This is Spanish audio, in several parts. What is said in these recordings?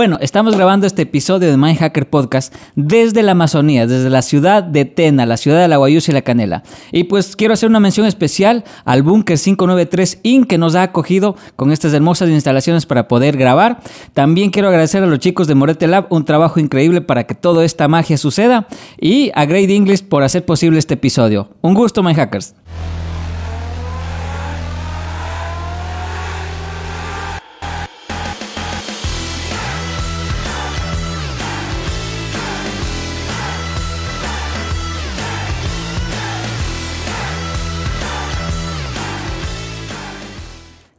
Bueno, estamos grabando este episodio de My Hacker Podcast desde la Amazonía, desde la ciudad de Tena, la ciudad de la Guayusa y la Canela. Y pues quiero hacer una mención especial al Bunker 593 Inc. que nos ha acogido con estas hermosas instalaciones para poder grabar. También quiero agradecer a los chicos de Morete Lab un trabajo increíble para que toda esta magia suceda y a Great English por hacer posible este episodio. Un gusto, My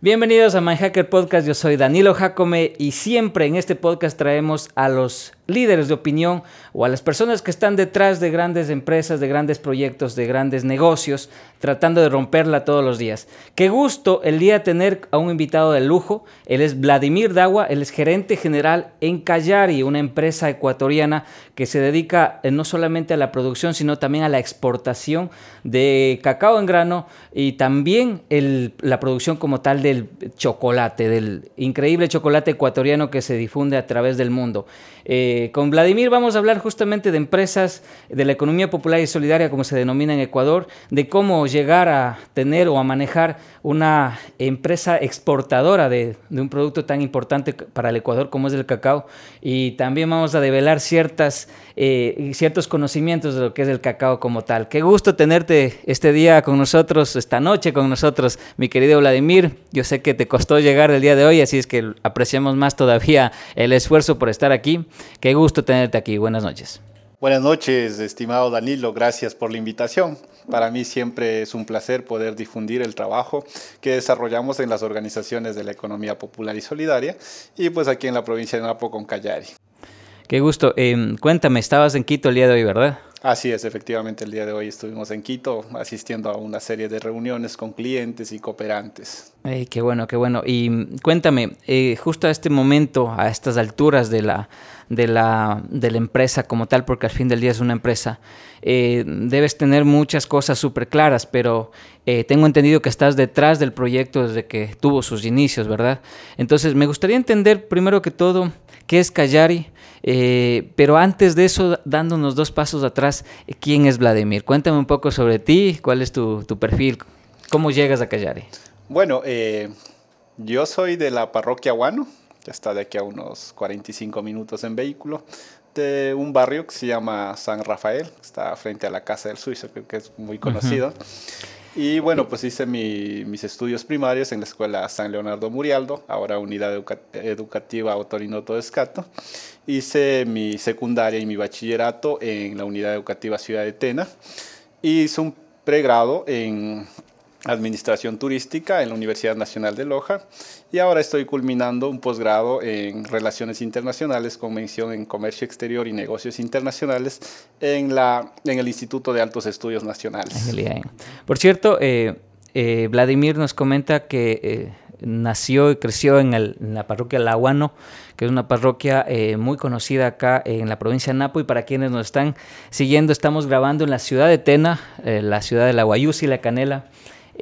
Bienvenidos a My Hacker Podcast, yo soy Danilo Jacome y siempre en este podcast traemos a los líderes de opinión o a las personas que están detrás de grandes empresas, de grandes proyectos, de grandes negocios, tratando de romperla todos los días. Qué gusto el día tener a un invitado de lujo. Él es Vladimir Dagua, él es gerente general en Callari, una empresa ecuatoriana que se dedica eh, no solamente a la producción, sino también a la exportación de cacao en grano y también la producción como tal del chocolate, del increíble chocolate ecuatoriano que se difunde a través del mundo. Eh, con Vladimir vamos a hablar justamente de empresas, de la economía popular y solidaria, como se denomina en Ecuador, de cómo llegar a tener o a manejar una empresa exportadora de, un producto tan importante para el Ecuador como es el cacao. Y también vamos a develar ciertas, eh, ciertos conocimientos de lo que es el cacao como tal. Qué gusto tenerte este día con nosotros, esta noche con nosotros, mi querido Vladimir. Yo sé que te costó llegar el día de hoy, así es que apreciamos más todavía el esfuerzo por estar aquí. Gusto tenerte aquí. Buenas noches. Buenas noches, estimado Danilo. Gracias por la invitación. Para mí siempre es un placer poder difundir el trabajo que desarrollamos en las organizaciones de la economía popular y solidaria y pues aquí en la provincia de Napo con Callari. Qué gusto. Em, cuéntame, estabas en Quito el día de hoy, ¿verdad? Así es, efectivamente, el día de hoy estuvimos en Quito asistiendo a una serie de reuniones con clientes y cooperantes. qué bueno, qué bueno. Y cuéntame, eh, justo a este momento, a estas alturas de la, de la, de la empresa como tal, porque al fin del día es una empresa, eh, debes tener muchas cosas súper claras, pero eh, tengo entendido que estás detrás del proyecto desde que tuvo sus inicios, ¿verdad? Entonces, me gustaría entender primero que todo qué es Callari eh, pero antes de eso, dándonos dos pasos atrás, ¿quién es Vladimir? Cuéntame un poco sobre ti, cuál es tu, perfil, cómo llegas a Callari. Bueno, eh, yo soy de la parroquia Guano, que está de aquí a unos 45 minutos en vehículo, de un barrio que se llama San Rafael, está frente a la Casa del Suizo, que es muy conocido. Y bueno, pues hice mis estudios primarios en la Escuela San Leonardo Murialdo, ahora Unidad Educativa Autorinoto Escato. Hice mi secundaria y mi bachillerato en la Unidad Educativa Ciudad de Tena. Hice un pregrado en Administración Turística en la Universidad Nacional de Loja y ahora estoy culminando un posgrado en Relaciones Internacionales con mención en Comercio Exterior y Negocios Internacionales en, la, en el Instituto de Altos Estudios Nacionales. Por cierto, eh, eh, Vladimir nos comenta que eh, nació y creció en, la parroquia Laguano, que es una parroquia muy conocida acá en la provincia de Napo. Y para quienes nos están siguiendo, estamos grabando en la ciudad de Tena, la ciudad de la Guayusi y la Canela.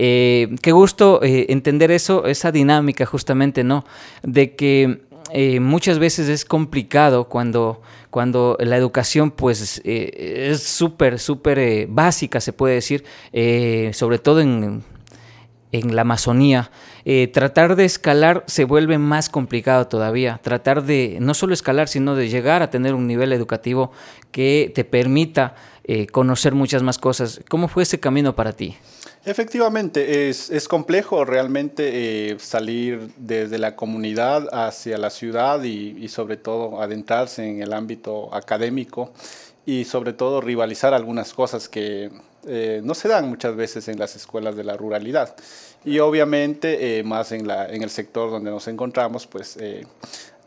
Eh, qué gusto eh, entender eso, esa dinámica justamente, ¿no? De que eh, muchas veces es complicado cuando, cuando la educación pues es súper, súper básica, se puede decir, sobre todo en, en la Amazonía. tratar de escalar se vuelve más complicado todavía. Tratar de no solo escalar, sino de llegar a tener un nivel educativo que te permita conocer muchas más cosas. ¿Cómo fue ese camino para ti? Efectivamente, es, es complejo realmente eh, salir desde la comunidad hacia la ciudad y, sobre todo adentrarse en el ámbito académico y sobre todo rivalizar algunas cosas que eh, no se dan muchas veces en las escuelas de la ruralidad. Y obviamente eh, más en, la, en el sector donde nos encontramos, pues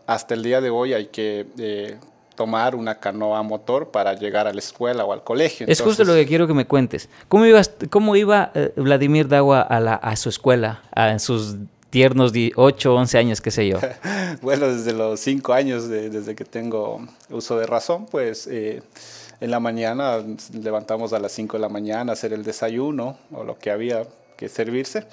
hasta el día de hoy hay que tomar una canoa motor para llegar a la escuela o al colegio. es justo lo que quiero que me cuentes. ¿Cómo, ibas, cómo iba eh, Vladimir Dagua a, la, a su escuela, en sus tiernos 8, 11 años, qué sé yo? bueno, desde los 5 años, desde que tengo uso de razón, pues eh, en la mañana levantamos a las 5 de la mañana a hacer el desayuno o lo que había que servirse.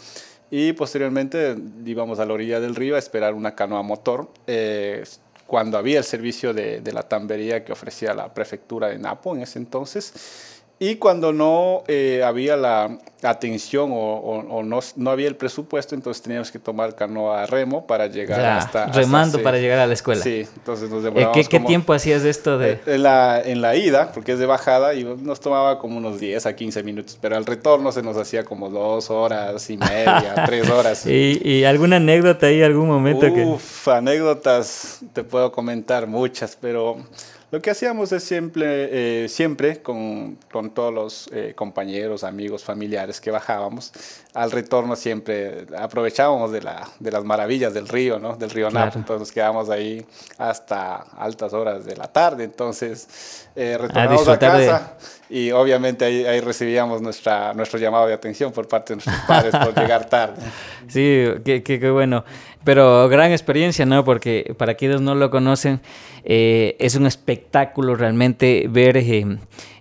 Y posteriormente íbamos a la orilla del río a esperar una canoa motor. Eh, cuando había el servicio de, de la tambería que ofrecía la prefectura de Napo en ese entonces y cuando no eh, había la atención o, no, no, había el presupuesto, entonces teníamos que tomar canoa a remo para llegar hasta... Remando para llegar a la escuela. Sí, entonces nos demorábamos ¿Qué, ¿Qué, tiempo hacías esto? De... Eh, en, la, en la ida, porque es de bajada, y nos tomaba como unos 10 a 15 minutos, pero al retorno se nos hacía como dos horas y media, tres horas. ¿Y, ¿Y, alguna anécdota ahí, algún momento? Uf, anécdotas, te puedo comentar muchas, pero... Lo que hacíamos es siempre, eh, siempre con, con, todos los eh, compañeros, amigos, familiares que bajábamos, al retorno siempre aprovechábamos de, la, de las maravillas del río, ¿no? Del río Napo. Entonces nos quedábamos ahí hasta altas horas de la tarde. Entonces eh, retornamos a, casa y obviamente ahí, ahí, recibíamos nuestra, nuestro llamado de atención por parte de nuestros padres por llegar tarde. Sí, qué, qué, qué bueno. Pero gran experiencia, ¿no? Porque para quienes no lo conocen, eh, es un espectáculo realmente ver eh,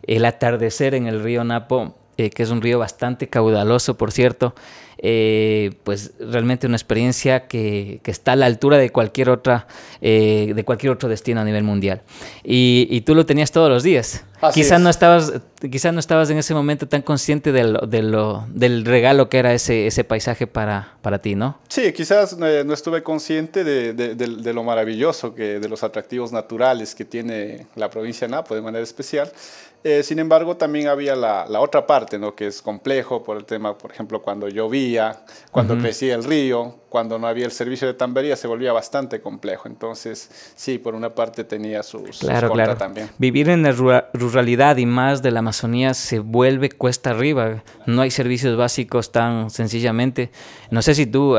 el atardecer en el río Napo, eh, que es un río bastante caudaloso, por cierto. Pues realmente una experiencia que, que, está a la altura de cualquier otra de cualquier otro destino a nivel mundial y, y tú lo tenías todos los días quizás no estabas quizás no estabas en ese momento tan consciente de lo, de lo, del regalo que era ese, ese paisaje para, para ti no sí quizás eh, no estuve consciente de, de, de, lo maravilloso que de los atractivos naturales que tiene la provincia de Napo de manera especial. Eh, sin embargo, también había la, la, otra parte, ¿no? que es complejo por el tema, por ejemplo, cuando llovía, cuando crecía el río, cuando no había el servicio de tambería, se volvía bastante complejo. Entonces, sí, por una parte tenía sus, claro, claro. también. Vivir en la ruralidad y más de la Amazonía se vuelve cuesta arriba. No hay servicios básicos tan sencillamente. No sé si tú,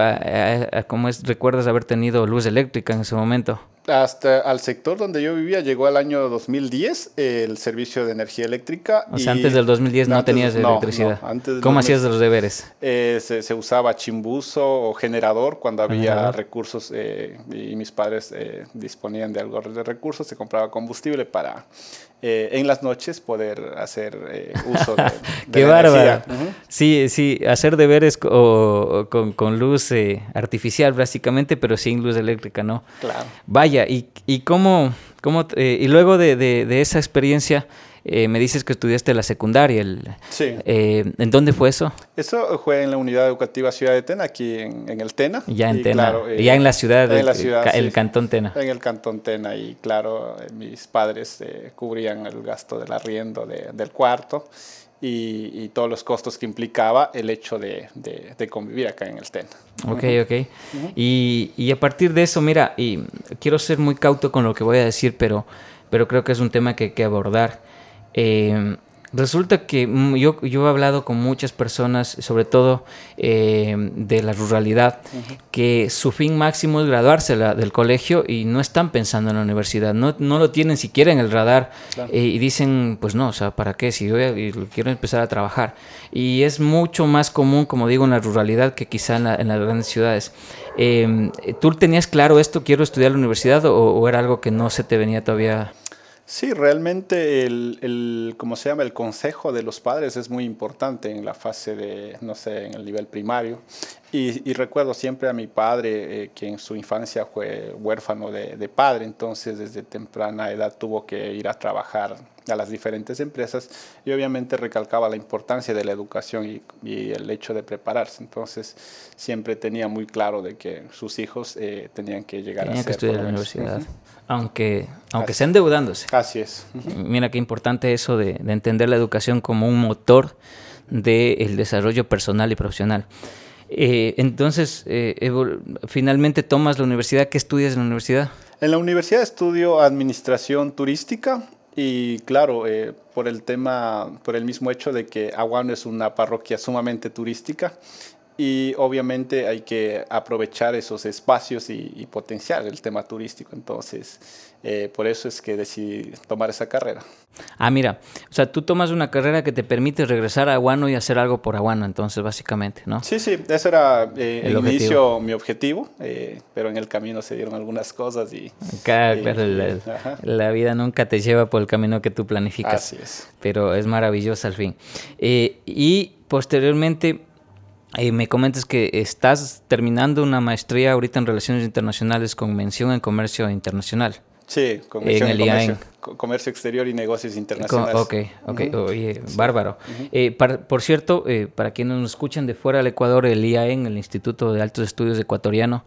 ¿cómo es, recuerdas haber tenido luz eléctrica en ese momento? Hasta al sector donde yo vivía llegó al año 2010 el servicio de energía eléctrica. O sea, antes del 2010 no tenías electricidad. ¿Cómo hacías los deberes? Eh, se, usaba chimbuzo o generador cuando había recursos eh, y mis padres eh, disponían de algo de recursos, se compraba combustible para en las noches poder hacer uso de, Qué bárbaro. Sí, sí, hacer deberes con, con, luz artificial básicamente, pero sin luz eléctrica, ¿no? Claro. Vaya y, y cómo, cómo eh, y luego de, de, esa experiencia, eh, me dices que estudiaste la secundaria. El, sí. Eh, ¿En dónde fue eso? Eso fue en la Unidad Educativa Ciudad de Tena, aquí en, en el Tena. Ya en Tena. ya en la ciudad, en la ciudad el Cantón Tena. En el Cantón Tena. Y claro, mis padres cubrían el gasto del arriendo de, del cuarto y, todos los costos que implicaba el hecho de, de, convivir acá en el TEN. Ok, ok. y, y, a partir de eso, mira, y quiero ser muy cauto con lo que voy a decir, pero, pero creo que es un tema que hay que abordar. Eh, Resulta que yo, yo he hablado con muchas personas, sobre todo eh, de la ruralidad, que su fin máximo es graduarse del colegio y no están pensando en la universidad, no, no lo tienen siquiera en el radar eh, y dicen, pues no, o sea, ¿para qué? Si yo quiero empezar a trabajar. Y es mucho más común, como digo, en la ruralidad que quizá en, las grandes ciudades. Em, ¿Tú tenías claro esto, quiero estudiar la universidad o, o era algo que no se te venía todavía? Sí, realmente el, el, ¿cómo se llama? El consejo de los padres es muy importante en la fase de, no sé, en el nivel primario. Y, y recuerdo siempre a mi padre, eh, que en su infancia fue huérfano de, de, padre, entonces desde temprana edad tuvo que ir a trabajar a las diferentes empresas y obviamente recalcaba la importancia de la educación y, y el hecho de prepararse. Entonces siempre tenía muy claro de que sus hijos eh, tenían que llegar tenían a que estudiar en la universidad aunque, aunque sea endeudándose. Así es. Mira qué importante eso de, de, entender la educación como un motor del desarrollo personal y profesional. Eh, entonces, eh, finalmente tomas la universidad. ¿Qué estudias en la universidad? En la universidad estudio administración turística y claro, eh, por el tema, por el mismo hecho de que Aguano es una parroquia sumamente turística, y obviamente hay que aprovechar esos espacios y, y potenciar el tema turístico. Entonces, eh, por eso es que decidí tomar esa carrera. Ah, mira, o sea, tú tomas una carrera que te permite regresar a Aguano y hacer algo por Aguano, entonces, básicamente, ¿no? Sí, sí, ese era eh, el, inicio mi objetivo, eh, pero en el camino se dieron algunas cosas y... Claro, y, claro la, la, vida nunca te lleva por el camino que tú planificas. Así es. Pero es maravilloso al fin. y posteriormente eh, me comentas que estás terminando una maestría ahorita en Relaciones Internacionales con mención en Comercio Internacional. Sí, con en, comercio, comercio, Exterior y Negocios Internacionales. ok, ok, oye, bárbaro. Eh, por cierto, eh, para quienes nos escuchan de fuera del Ecuador, el IAEN, el Instituto de Altos Estudios Ecuatoriano,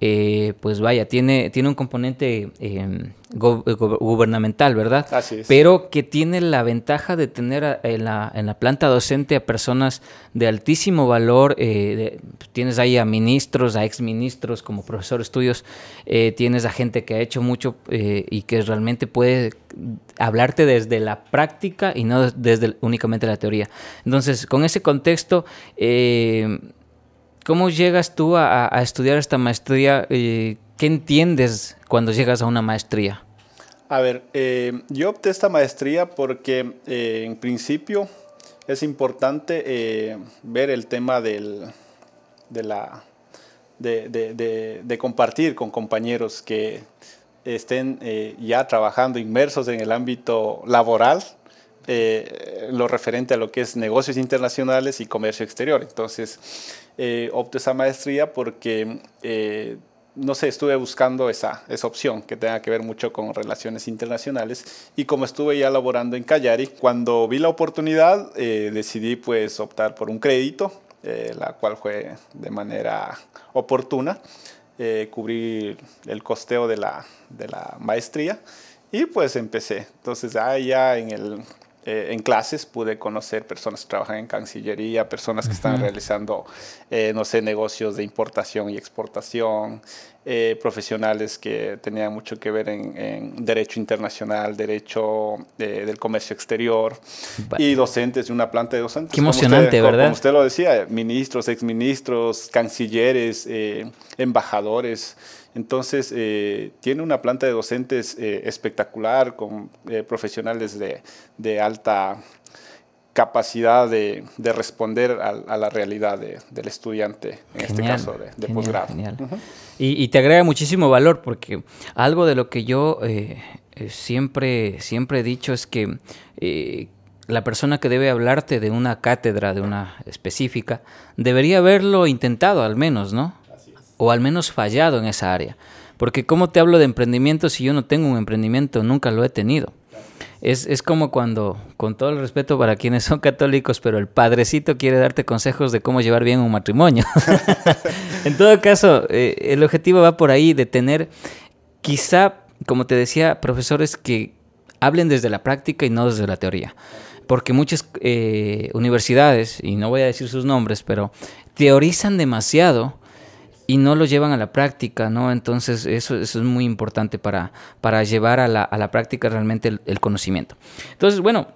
eh, pues vaya, tiene, tiene un componente em, gubernamental, ¿verdad? Así es. Pero que tiene la ventaja de tener en la, en la planta docente a personas de altísimo valor. Eh, tienes ahí a ministros, a exministros como profesor de estudios, eh, tienes a gente que ha hecho mucho y que realmente puede hablarte desde la práctica y no desde únicamente la teoría. Entonces, con ese contexto, ¿Cómo llegas tú a, estudiar esta maestría? Eh, ¿Qué entiendes cuando llegas a una maestría? A ver, eh, yo opté esta maestría porque eh, en principio es importante ver el tema de, la, de, compartir con compañeros que estén ya trabajando inmersos en el ámbito laboral, lo referente a lo que es negocios internacionales y comercio exterior. Entonces, eh, opté esa maestría porque, eh, no sé, estuve buscando esa, esa opción que tenga que ver mucho con relaciones internacionales y como estuve ya laborando en Callari, cuando vi la oportunidad eh, decidí pues optar por un crédito, eh, la cual fue de manera oportuna, cubrir el costeo de la, de la maestría y pues empecé. Entonces ya en el eh, en clases pude conocer personas que trabajan en Cancillería, personas que están realizando, eh, no sé, negocios de importación y exportación, eh, profesionales que tenían mucho que ver en, derecho internacional, derecho del comercio exterior y docentes de una planta de docentes. Qué emocionante, ¿verdad? Como usted lo decía, ministros, exministros, cancilleres, embajadores. Entonces, eh, tiene una planta de docentes eh, espectacular, con eh, profesionales de, de, alta capacidad de, de responder a, la realidad del estudiante, en este caso de, posgrado. y, y, te agrega muchísimo valor, porque algo de lo que yo siempre, siempre he dicho es que la persona que debe hablarte de una cátedra, de una específica, debería haberlo intentado al menos, ¿no? O al menos fallado en esa área. Porque ¿cómo te hablo de emprendimiento si yo no tengo un emprendimiento? Nunca lo he tenido. Es, es, como cuando, con todo el respeto para quienes son católicos, pero el padrecito quiere darte consejos de cómo llevar bien un matrimonio. en todo caso, eh, el objetivo va por ahí de tener, quizá, como te decía, profesores que hablen desde la práctica y no desde la teoría. Porque muchas eh, universidades, y no voy a decir sus nombres, pero teorizan demasiado y no lo llevan a la práctica, ¿no? Entonces eso, eso es muy importante para, para llevar a la, a la práctica realmente el, conocimiento. Entonces, bueno,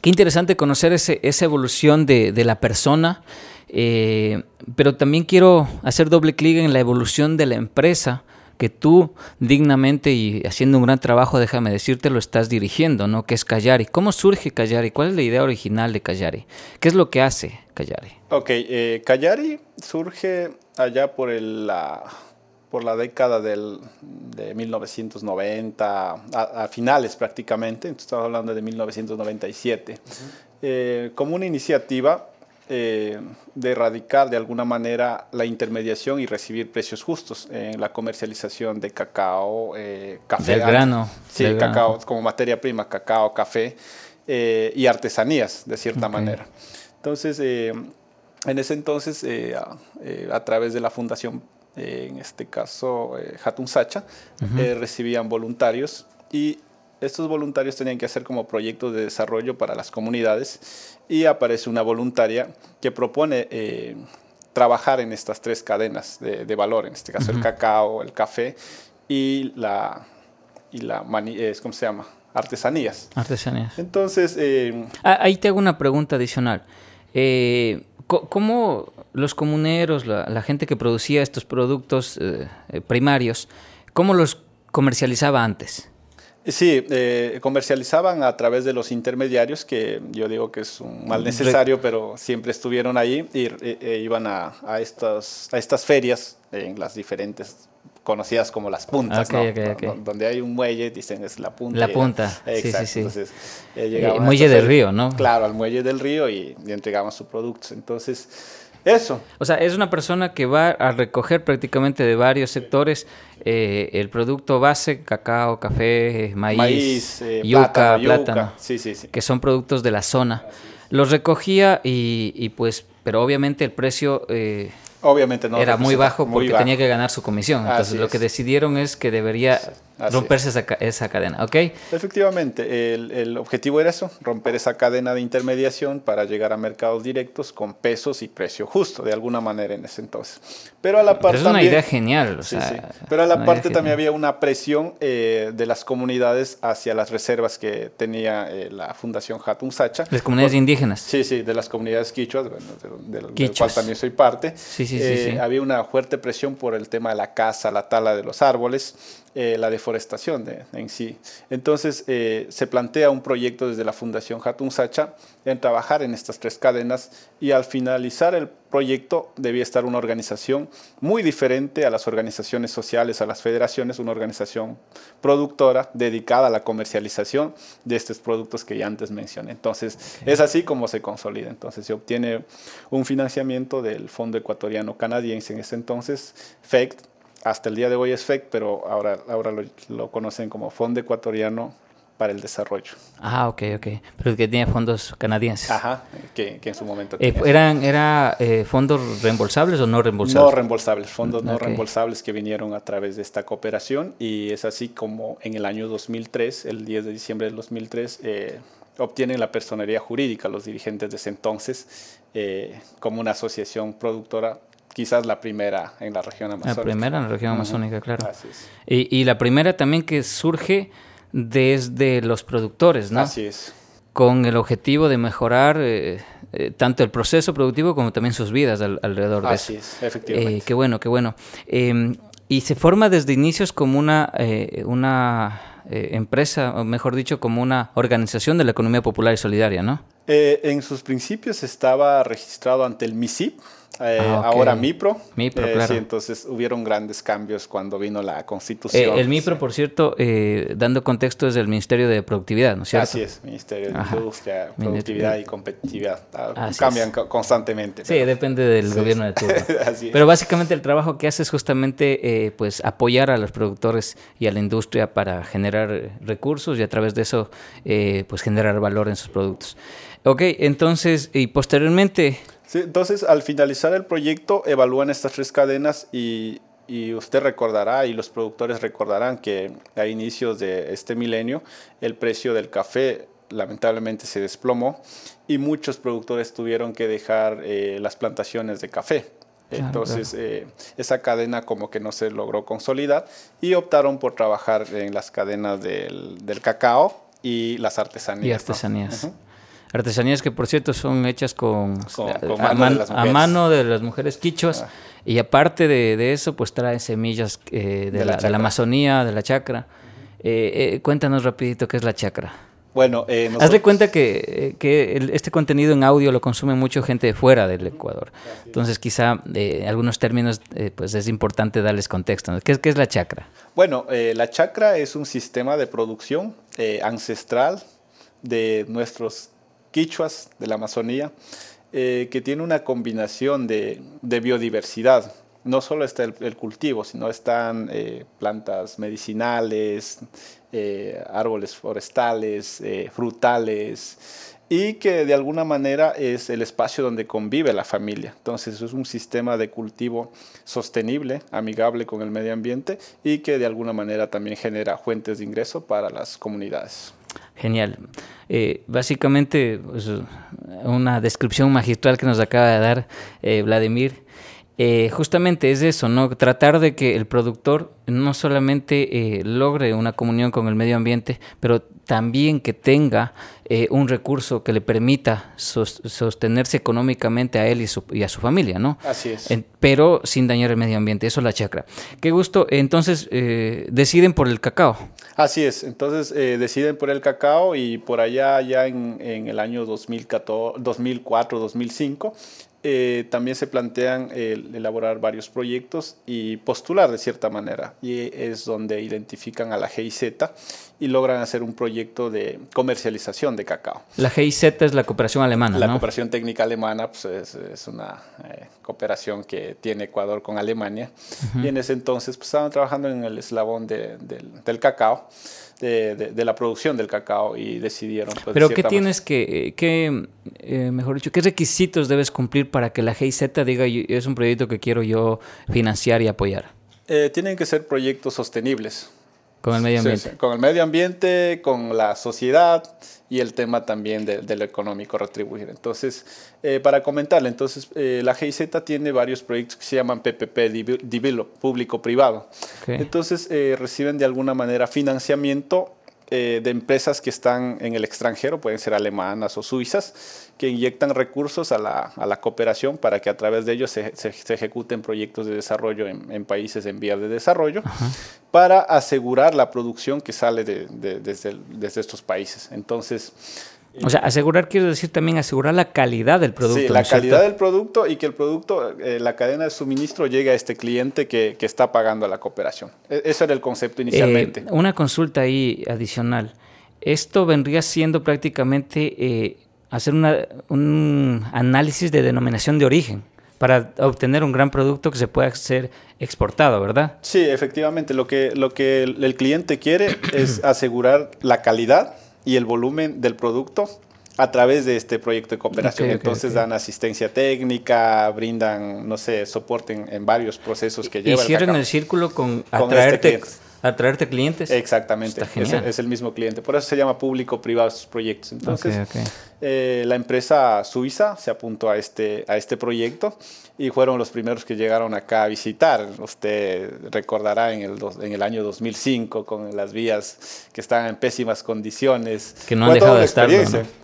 qué interesante conocer ese, esa evolución de, de la persona, eh, pero también quiero hacer doble clic en la evolución de la empresa que tú dignamente y haciendo un gran trabajo, déjame decirte, lo estás dirigiendo, ¿no? Que es Callari. ¿Cómo surge Callari? ¿Cuál es la idea original de Callari? ¿Qué es lo que hace Callari? Ok, eh, Callari surge allá por la por la década del, de 1990, a, finales prácticamente, entonces estamos hablando de 1997, eh, como una iniciativa eh, de erradicar de alguna manera la intermediación y recibir precios justos en la comercialización de cacao, eh, café. Del grano. Sí, cacao como materia prima, cacao, café y artesanías, de cierta manera. Entonces, en ese entonces, eh, eh, a, través de la fundación, eh, en este caso Hatun Sacha, recibían voluntarios y estos voluntarios tenían que hacer como proyectos de desarrollo para las comunidades y aparece una voluntaria que propone trabajar en estas tres cadenas de, valor, en este caso el cacao, el café y la, y la ¿cómo se llama? Artesanías. Artesanías. Entonces... Ah, ahí te hago una pregunta adicional. Eh, ¿Cómo los comuneros, la, gente que producía estos productos eh, eh, primarios, cómo los comercializaba antes? Sí, eh, comercializaban a través de los intermediarios, que yo digo que es un mal necesario, pero siempre estuvieron ahí y iban a, a, estas, a estas ferias en las diferentes conocidas como las puntas, ¿no? Donde hay un muelle, dicen es la punta. La punta, sí, sí, sí. Entonces, eh, muelle del río, ¿no? Claro, al muelle del río y, y entregaban sus productos. Entonces, Eso. O sea, es una persona que va a recoger prácticamente de varios sectores eh, el producto base, cacao, café, maíz, Maíz, eh, yuca, plátano, Sí, sí, sí. que son productos de la zona. Los recogía y, y pues, pero obviamente el precio eh, Obviamente no. era muy bajo muy porque bajo. tenía que ganar su comisión. Entonces Así lo que es. decidieron es que debería Así romperse esa, ca- esa cadena, ¿ok? Efectivamente, el, el objetivo era eso, romper esa cadena de intermediación para llegar a mercados directos con pesos y precio justo, de alguna manera en ese entonces. Pero a la par Pero es una también- idea genial. o Sí, sea, sí. Pero a la parte también había una presión eh, de las comunidades hacia las reservas que tenía eh, la Fundación Hatun Sacha. Las comunidades indígenas. Sí, sí, de las comunidades quichuas, bueno, de- de- del cual también soy parte. Sí, sí, sí, Eh, sí. Había una fuerte presión por el tema de la caza, la tala de los árboles, eh, la deforestación de- en sí. Entonces eh, se plantea un proyecto desde la Fundación Hatun Sacha en trabajar en estas tres cadenas y al finalizar el proyecto debía estar una organización muy diferente a las organizaciones sociales, a las federaciones, una organización productora dedicada a la comercialización de estos productos que ya antes mencioné. Entonces, es así como se consolida. Entonces, se obtiene un financiamiento del Fondo Ecuatoriano Canadiense en ese entonces, FECT, hasta el día de hoy es FECT, pero ahora, ahora lo, lo conocen como Fondo Ecuatoriano para el Desarrollo. Ah, ok, ok. Pero que tiene fondos canadienses. Ajá, que, que en su momento Eh. ¿Eran era, eh, fondos reembolsables o no No reembolsables? reembolsables, fondos no reembolsables que vinieron a través de esta cooperación y es así como en el año 2003, el 10 de diciembre del 2003, eh, obtienen la personería jurídica los dirigentes de ese entonces eh, como una asociación productora, quizás la primera en la región la amazónica. primera en la región amazónica, claro. Así es. Y, y la primera también que surge desde los productores, ¿no? Así es. Con el objetivo de mejorar eh, eh, tanto el proceso productivo como también sus vidas al- alrededor de Así eso. es, efectivamente. Eh, qué bueno, qué bueno. Eh, y se forma desde inicios como una, una empresa, o mejor dicho, como una organización de la economía popular y solidaria, ¿no? Eh, en sus principios estaba registrado ante el MISIP, eh, Ah, ahora MIPRO. MIPRO, Eh, claro. Sí, entonces hubieron grandes cambios cuando vino la constitución. Eh, el MIPRO, Sí. por cierto, dando contexto, es del Ministerio de Productividad, ¿no es cierto? Así es, Ministerio de Ajá. Industria, Productividad y Competitividad. Ah, Así Cambian es. constantemente. Sí, depende del Sí, gobierno de turno. Pero básicamente el trabajo que hace es justamente pues apoyar a los productores y a la industria para generar recursos y a través de eso pues generar valor en sus productos. Ok, entonces y posteriormente Sí, entonces, al finalizar el proyecto, evalúan estas tres cadenas y, y usted recordará y los productores recordarán que a inicios de este milenio el precio del café lamentablemente se desplomó y muchos productores tuvieron que dejar eh, las plantaciones de café. Claro, Entonces, eh, esa cadena como que no se logró consolidar y optaron por trabajar en las cadenas del, del cacao y las artesanías. y ¿no? artesanías. Ujú. Artesanías que por cierto son hechas con, Con- a, con a mano de las a mujeres. mano de las mujeres quichuas Ah. y aparte de, de eso pues traen semillas eh, de, De la, la de la chacra. Amazonía, de la chacra. Eh, eh, cuéntanos rapidito qué es la chacra. Bueno, eh, Hazle cuenta que, que el- este contenido en audio lo consume mucho gente de fuera del Ecuador. Entonces, quizá eh, algunos términos, eh, pues es importante darles contexto. ¿no? ¿Qué, es- qué es la chacra? Bueno, la chacra es un sistema de producción ancestral de nuestros quichuas de la Amazonía eh, que tiene una combinación de, biodiversidad. No solo está el, cultivo, sino están eh, plantas medicinales, eh, árboles forestales, frutales, y que de alguna manera es el espacio donde convive la familia. Entonces es un sistema de cultivo sostenible, amigable con el medio ambiente y que de alguna manera también genera fuentes de ingreso para las comunidades. Genial. Eh, básicamente, pues, una descripción magistral que nos acaba de dar eh, Vladimir. Eh, justamente es eso, ¿no? Tratar de que el productor no solamente eh, logre una comunión con el medio ambiente, pero también que tenga eh, un recurso que le permita sos- sostenerse económicamente a él y, su- y a su familia, ¿no? Así es. Pero sin dañar el medio ambiente. Eso es la chacra. Qué gusto. Entonces, eh, deciden por el cacao. Así es, entonces eh, deciden por el cacao y por allá ya en, en el año 2014, 2004, 2005 eh, también se plantean el elaborar varios proyectos y postular de cierta manera y es donde identifican a la GIZ y logran hacer un proyecto de comercialización de cacao. La GIZ es la cooperación alemana, La ¿no? cooperación técnica alemana pues, es, es una eh, cooperación que tiene Ecuador con Alemania. Y en ese entonces pues, estaban trabajando en el eslabón de- del, del cacao, de, de- de la producción del cacao y decidieron... pues, de Pero ¿qué tienes que, eh, qué, eh, mejor dicho, qué requisitos debes cumplir para que la GIZ diga "Yo- es un proyecto que quiero yo financiar y apoyar Eh, tienen que ser proyectos sostenibles. Con el medio ambiente? sí, con el medio ambiente, con la sociedad y el tema también de, de lo económico retribuir. Entonces, eh, para comentarle, entonces eh, la GIZ tiene varios proyectos que se llaman PPP, público-privado. Entonces, eh, reciben de alguna manera financiamiento eh, de empresas que están en el extranjero, pueden ser alemanas o suizas, que inyectan recursos a la, a la cooperación para que a través de ellos se, se- se ejecuten proyectos de desarrollo en, en países en vías de desarrollo para asegurar la producción que sale de, de- desde, desde estos países. Entonces, O sea, asegurar quiero decir también asegurar la calidad del producto. sí, ¿no la cierto? calidad del producto y que el producto, eh, la cadena de suministro llegue a este cliente que, que está pagando a la cooperación. E- Ese era el concepto inicialmente. Eh, una consulta ahí adicional. Esto vendría siendo prácticamente eh, hacer una- un análisis de denominación de origen para obtener un gran producto que se pueda ser exportado, ¿verdad? Sí, efectivamente, lo que, lo que el cliente quiere es asegurar la calidad y el volumen del producto a través de este proyecto de cooperación. Entonces dan asistencia técnica, brindan, no sé, soporte en, en varios procesos que lleva el Hicieron cacao. el círculo con Con este atraerte, atraerte clientes. Exactamente, es, es el mismo cliente. Por eso se llama público-privado estos proyectos. Entonces, eh, la empresa suiza se apuntó a este, a este proyecto y fueron los primeros que llegaron acá a visitar. Usted recordará en el, en el año 2005 con las vías que estaban en pésimas condiciones. Que no han dejado de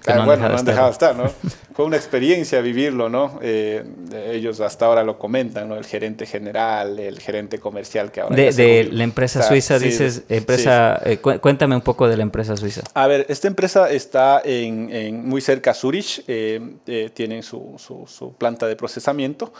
han bueno, no han de dejado de estar, ¿no? Fue una experiencia vivirlo, ¿no? Eh, ellos hasta ahora lo comentan, ¿no? El gerente general, el gerente comercial que ahora... De, de la empresa suiza, sí, dices, sí. empresa, eh, cu- cuéntame un poco de la empresa suiza. A ver, esta empresa está en, en muy cerca a Zurich, eh, eh, tienen su, su- su planta de procesamiento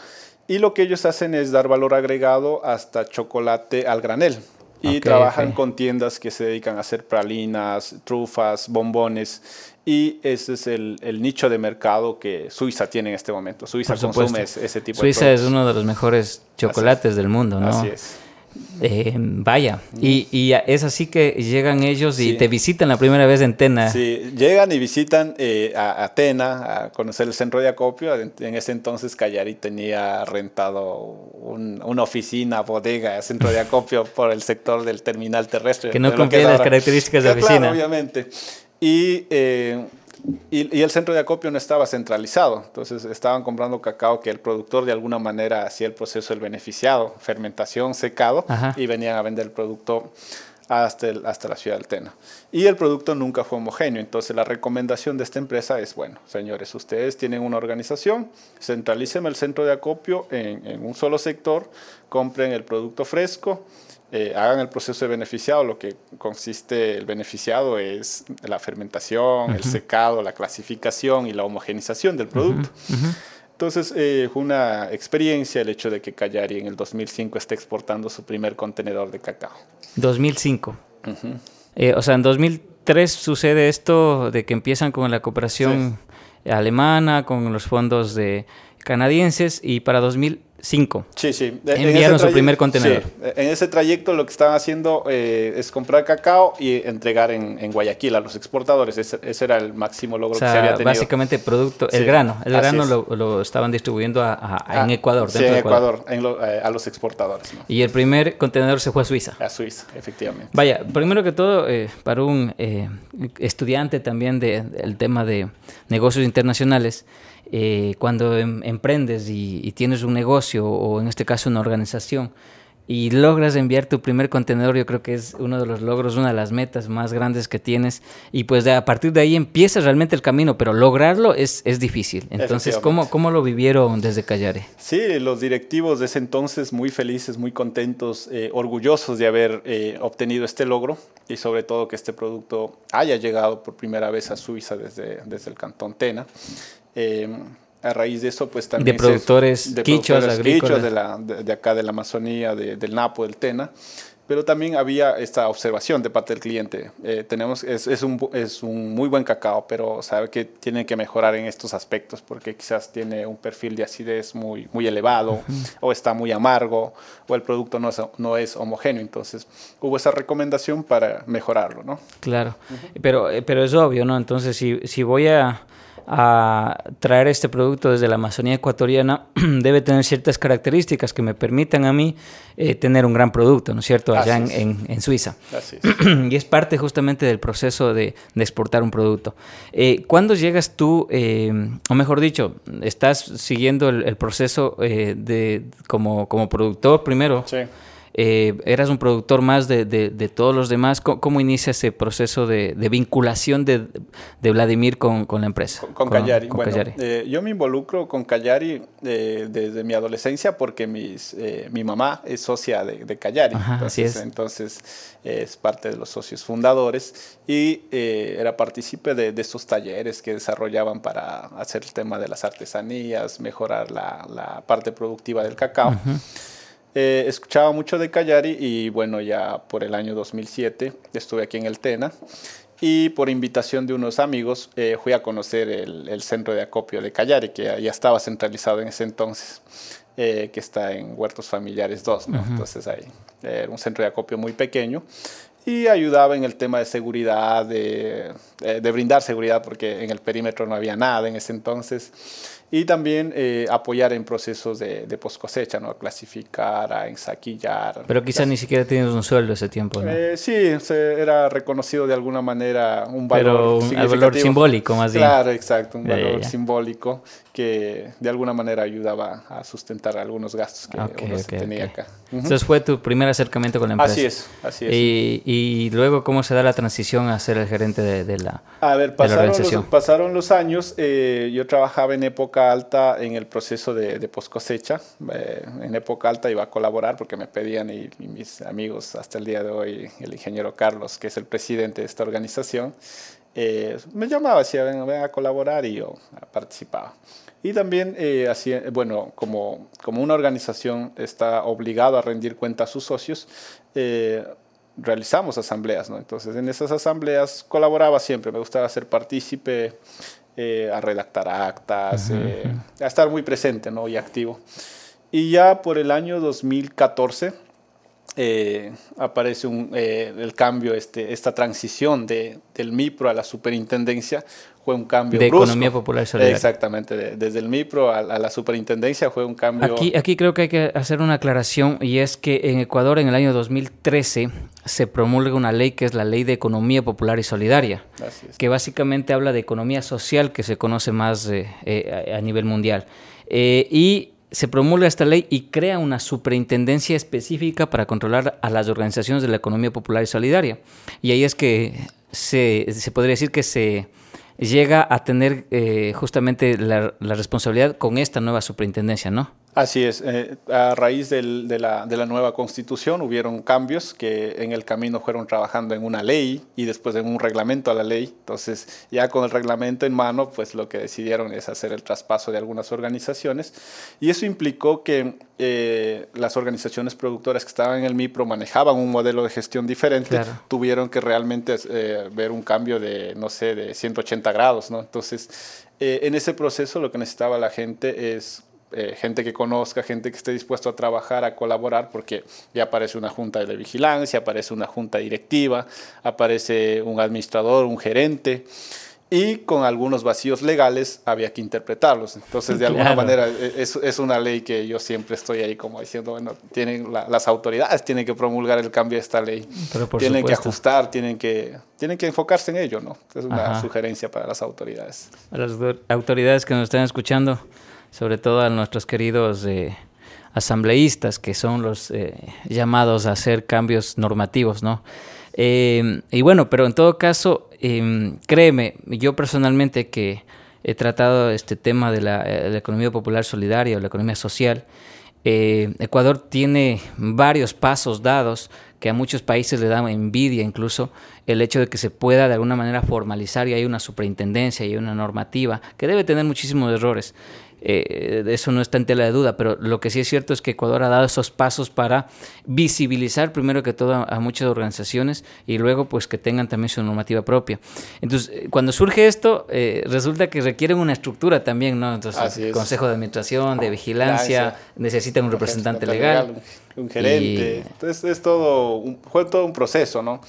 y lo que ellos hacen es dar valor agregado hasta chocolate al granel. Y Ok, trabajan ok. con tiendas que se dedican a hacer pralinas, trufas, bombones. Y ese es el, el nicho de mercado que Suiza tiene en este momento. Suiza consume ese, ese tipo Suiza de es uno de los mejores chocolates del mundo, ¿no? Así es. Eh, vaya, y, y es así que llegan ellos y Sí. te visitan la primera vez en Tena. Sí, llegan y visitan eh, a Atena a conocer el centro de acopio. En, en ese entonces Callari tenía rentado un- una oficina, bodega, centro de acopio por el sector del terminal terrestre. Que no cumplía las ahora. características de Claro, oficina. obviamente. Y, eh, y, y el centro de acopio no estaba centralizado. Entonces estaban comprando cacao que el productor de alguna manera hacía el proceso del beneficiado, fermentación, secado, Ajá. y venían a vender el producto hasta, el- hasta la ciudad del Tena. Y el producto nunca fue homogéneo. Entonces la recomendación de esta empresa es, bueno, señores, ustedes tienen una organización, centralicen el centro de acopio en, en un solo sector, compren el producto fresco, eh, hagan el proceso de beneficiado. Lo que consiste el beneficiado es la fermentación, el secado, la clasificación y la homogenización del producto. Entonces, eh, fue una experiencia el hecho de que Callari en el 2005 esté exportando su primer contenedor de cacao. 2005. Eh, o sea, en 2003 sucede esto de que empiezan con la cooperación alemana, con los fondos de canadienses y para 2005 Sí, sí. En Enviaron su primer contenedor. sí, en ese trayecto lo que estaban haciendo eh, es comprar cacao y entregar en, en Guayaquil a los exportadores. Ese, ese era el máximo logro O que se había tenido. básicamente producto, el Sí, grano, el así grano lo, lo estaban distribuyendo a- a- Ah, en Ecuador, Sí, en de Ecuador. Ecuador, en lo- eh, a los exportadores, ¿no? Y el primer contenedor se fue a Suiza. a Suiza, efectivamente. Vaya, primero que todo, eh, para un eh, estudiante también de- del tema de negocios internacionales, eh, cuando em- emprendes y, y tienes un negocio o en este caso una organización y logras enviar tu primer contenedor, yo creo que es uno de los logros, una de las metas más grandes que tienes y pues de- a partir de ahí empiezas realmente el camino, pero lograrlo es, es difícil. Entonces, ¿cómo. ¿cómo lo vivieron desde Callare? Sí, los directivos de ese entonces muy felices, muy contentos, eh, orgullosos de haber eh, obtenido este logro y sobre todo que este producto haya llegado por primera vez a Suiza desde, desde el cantón Tena. Eh, a raíz de eso, pues también... se- productores quichuas, productores agrícolas. quichuas de, la, de, de acá de la Amazonía, de- del Napo, del Tena. pero también había esta observación de parte del cliente. Eh, tenemos, es, es, un, es un muy buen cacao, pero sabe que tiene que mejorar en estos aspectos porque quizás tiene un perfil de acidez muy, muy elevado o está muy amargo o el producto no es, no es homogéneo. Entonces hubo esa recomendación para mejorarlo, ¿no? Claro, pero, eh, pero es obvio, ¿no? Entonces si, si voy a a traer este producto desde la Amazonía ecuatoriana debe tener ciertas características que me permitan a mí eh, tener un gran producto, ¿no es cierto?, allá en, en, Suiza. Así es. y es parte justamente del proceso de, de exportar un producto. Eh, ¿Cuándo llegas tú, eh, o mejor dicho, estás siguiendo el, el proceso eh, de, como, como productor primero? Sí eh, eras un productor más de, de, todos los demás. ¿Cómo, inicia ese proceso de, de vinculación de, Vladimir con, con, la empresa? Con, Callari. bueno, eh, yo me involucro con Callari eh, desde mi adolescencia porque mis, mi mamá es socia de, Callari. entonces, es. entonces es parte de los socios fundadores y era partícipe de, estos talleres que desarrollaban para hacer el tema de las artesanías, mejorar la, la parte productiva del cacao. Eh, escuchaba mucho de Callari y bueno, ya por el año 2007 estuve aquí en el Tena y por invitación de unos amigos eh, fui a conocer el, centro de acopio de Callari, que ya, estaba centralizado en ese entonces, eh, que está en Huertos Familiares 2, ¿no? Entonces ahí era un centro de acopio muy pequeño y ayudaba en el tema de seguridad, de, de brindar seguridad, porque en el perímetro no había nada en ese entonces y también eh, apoyar en procesos de, de post cosecha, ¿no? A clasificar, a ensaquillar. Pero quizás ni siquiera tenías un sueldo ese tiempo, ¿no? Eh, sí, se era reconocido de alguna manera un valor Pero un valor simbólico más bien. Claro, exacto, un valor simbólico que de alguna manera ayudaba a sustentar algunos gastos que uno tenía acá. Entonces fue tu primer acercamiento con la empresa. Así es, así es. Y, y luego, ¿cómo se da la transición a ser el gerente de, de la, a ver, pasaron organización? Los, pasaron los años, eh, yo trabajaba en época alta en el proceso de, de post cosecha. Eh, en época alta iba a colaborar porque me pedían y, y, mis amigos hasta el día de hoy, el ingeniero Carlos, que es el presidente de esta organización, eh, me llamaba, decía, ven, ven, a colaborar y yo participaba. Y también, eh, así, bueno, como, como una organización está obligada a rendir cuenta a sus socios, eh, realizamos asambleas, ¿no? Entonces, en esas asambleas colaboraba siempre, me gustaba ser partícipe, a redactar actas, a estar muy presente, ¿no? Y activo. Y ya por el año 2014, eh, aparece un, eh, el cambio, este, esta transición de, del MIPRO a la superintendencia fue un cambio de economía popular y solidaria. Exactamente, desde el MIPRO a, la superintendencia fue un cambio. Aquí, aquí creo que hay que hacer una aclaración y es que en Ecuador en el año 2013 se promulga una ley que es la Ley de Economía Popular y Solidaria, que básicamente habla de economía social que se conoce más eh, a nivel mundial. y se promulga esta ley y crea una superintendencia específica para controlar a las organizaciones de la economía popular y solidaria. Y ahí es que se, se podría decir que se llega a tener eh, justamente la, la responsabilidad con esta nueva superintendencia, ¿no? Así es, eh, a raíz del, de, la, de, la, nueva constitución hubieron cambios que en el camino fueron trabajando en una ley y después en un reglamento a la ley. Entonces ya con el reglamento en mano, pues lo que decidieron es hacer el traspaso de algunas organizaciones y eso implicó que eh, las organizaciones productoras que estaban en el MIPRO manejaban un modelo de gestión diferente, tuvieron que realmente eh, ver un cambio de, no sé, de 180 grados, ¿no? Entonces en ese proceso lo que necesitaba la gente es eh, gente que conozca, gente que esté dispuesto a trabajar, a colaborar, porque ya aparece una junta de vigilancia, aparece una junta directiva, aparece un administrador, un gerente, y con algunos vacíos legales había que interpretarlos. Entonces, de alguna manera, e, es, es, una ley que yo siempre estoy ahí como diciendo, bueno, tienen las autoridades tienen que promulgar el cambio de esta ley, tienen que ajustar, tienen que, tienen que enfocarse en ello, ¿no? Es una sugerencia para las autoridades. A las autoridades que nos están escuchando, sobre todo a nuestros queridos eh, asambleístas, que son los eh, llamados a hacer cambios normativos, ¿no? Eh, y bueno, pero en todo caso, em, créeme, yo personalmente que he tratado este tema de la, la economía popular solidaria o la economía social, Ecuador tiene varios pasos dados que a muchos países le dan envidia incluso el hecho de que se pueda de alguna manera formalizar y hay una superintendencia y una normativa que debe tener muchísimos errores. Eh, eso no está en tela de duda, pero lo que sí es cierto es que Ecuador ha dado esos pasos para visibilizar primero que todo a, muchas organizaciones y luego pues que tengan también su normativa propia. Entonces, eh, cuando surge esto, eh, resulta que requieren una estructura también, ¿no? Entonces, consejo de administración, de vigilancia, necesitan un representante legal. un, gerente. Entonces, es todo un, fue todo un proceso, ¿no?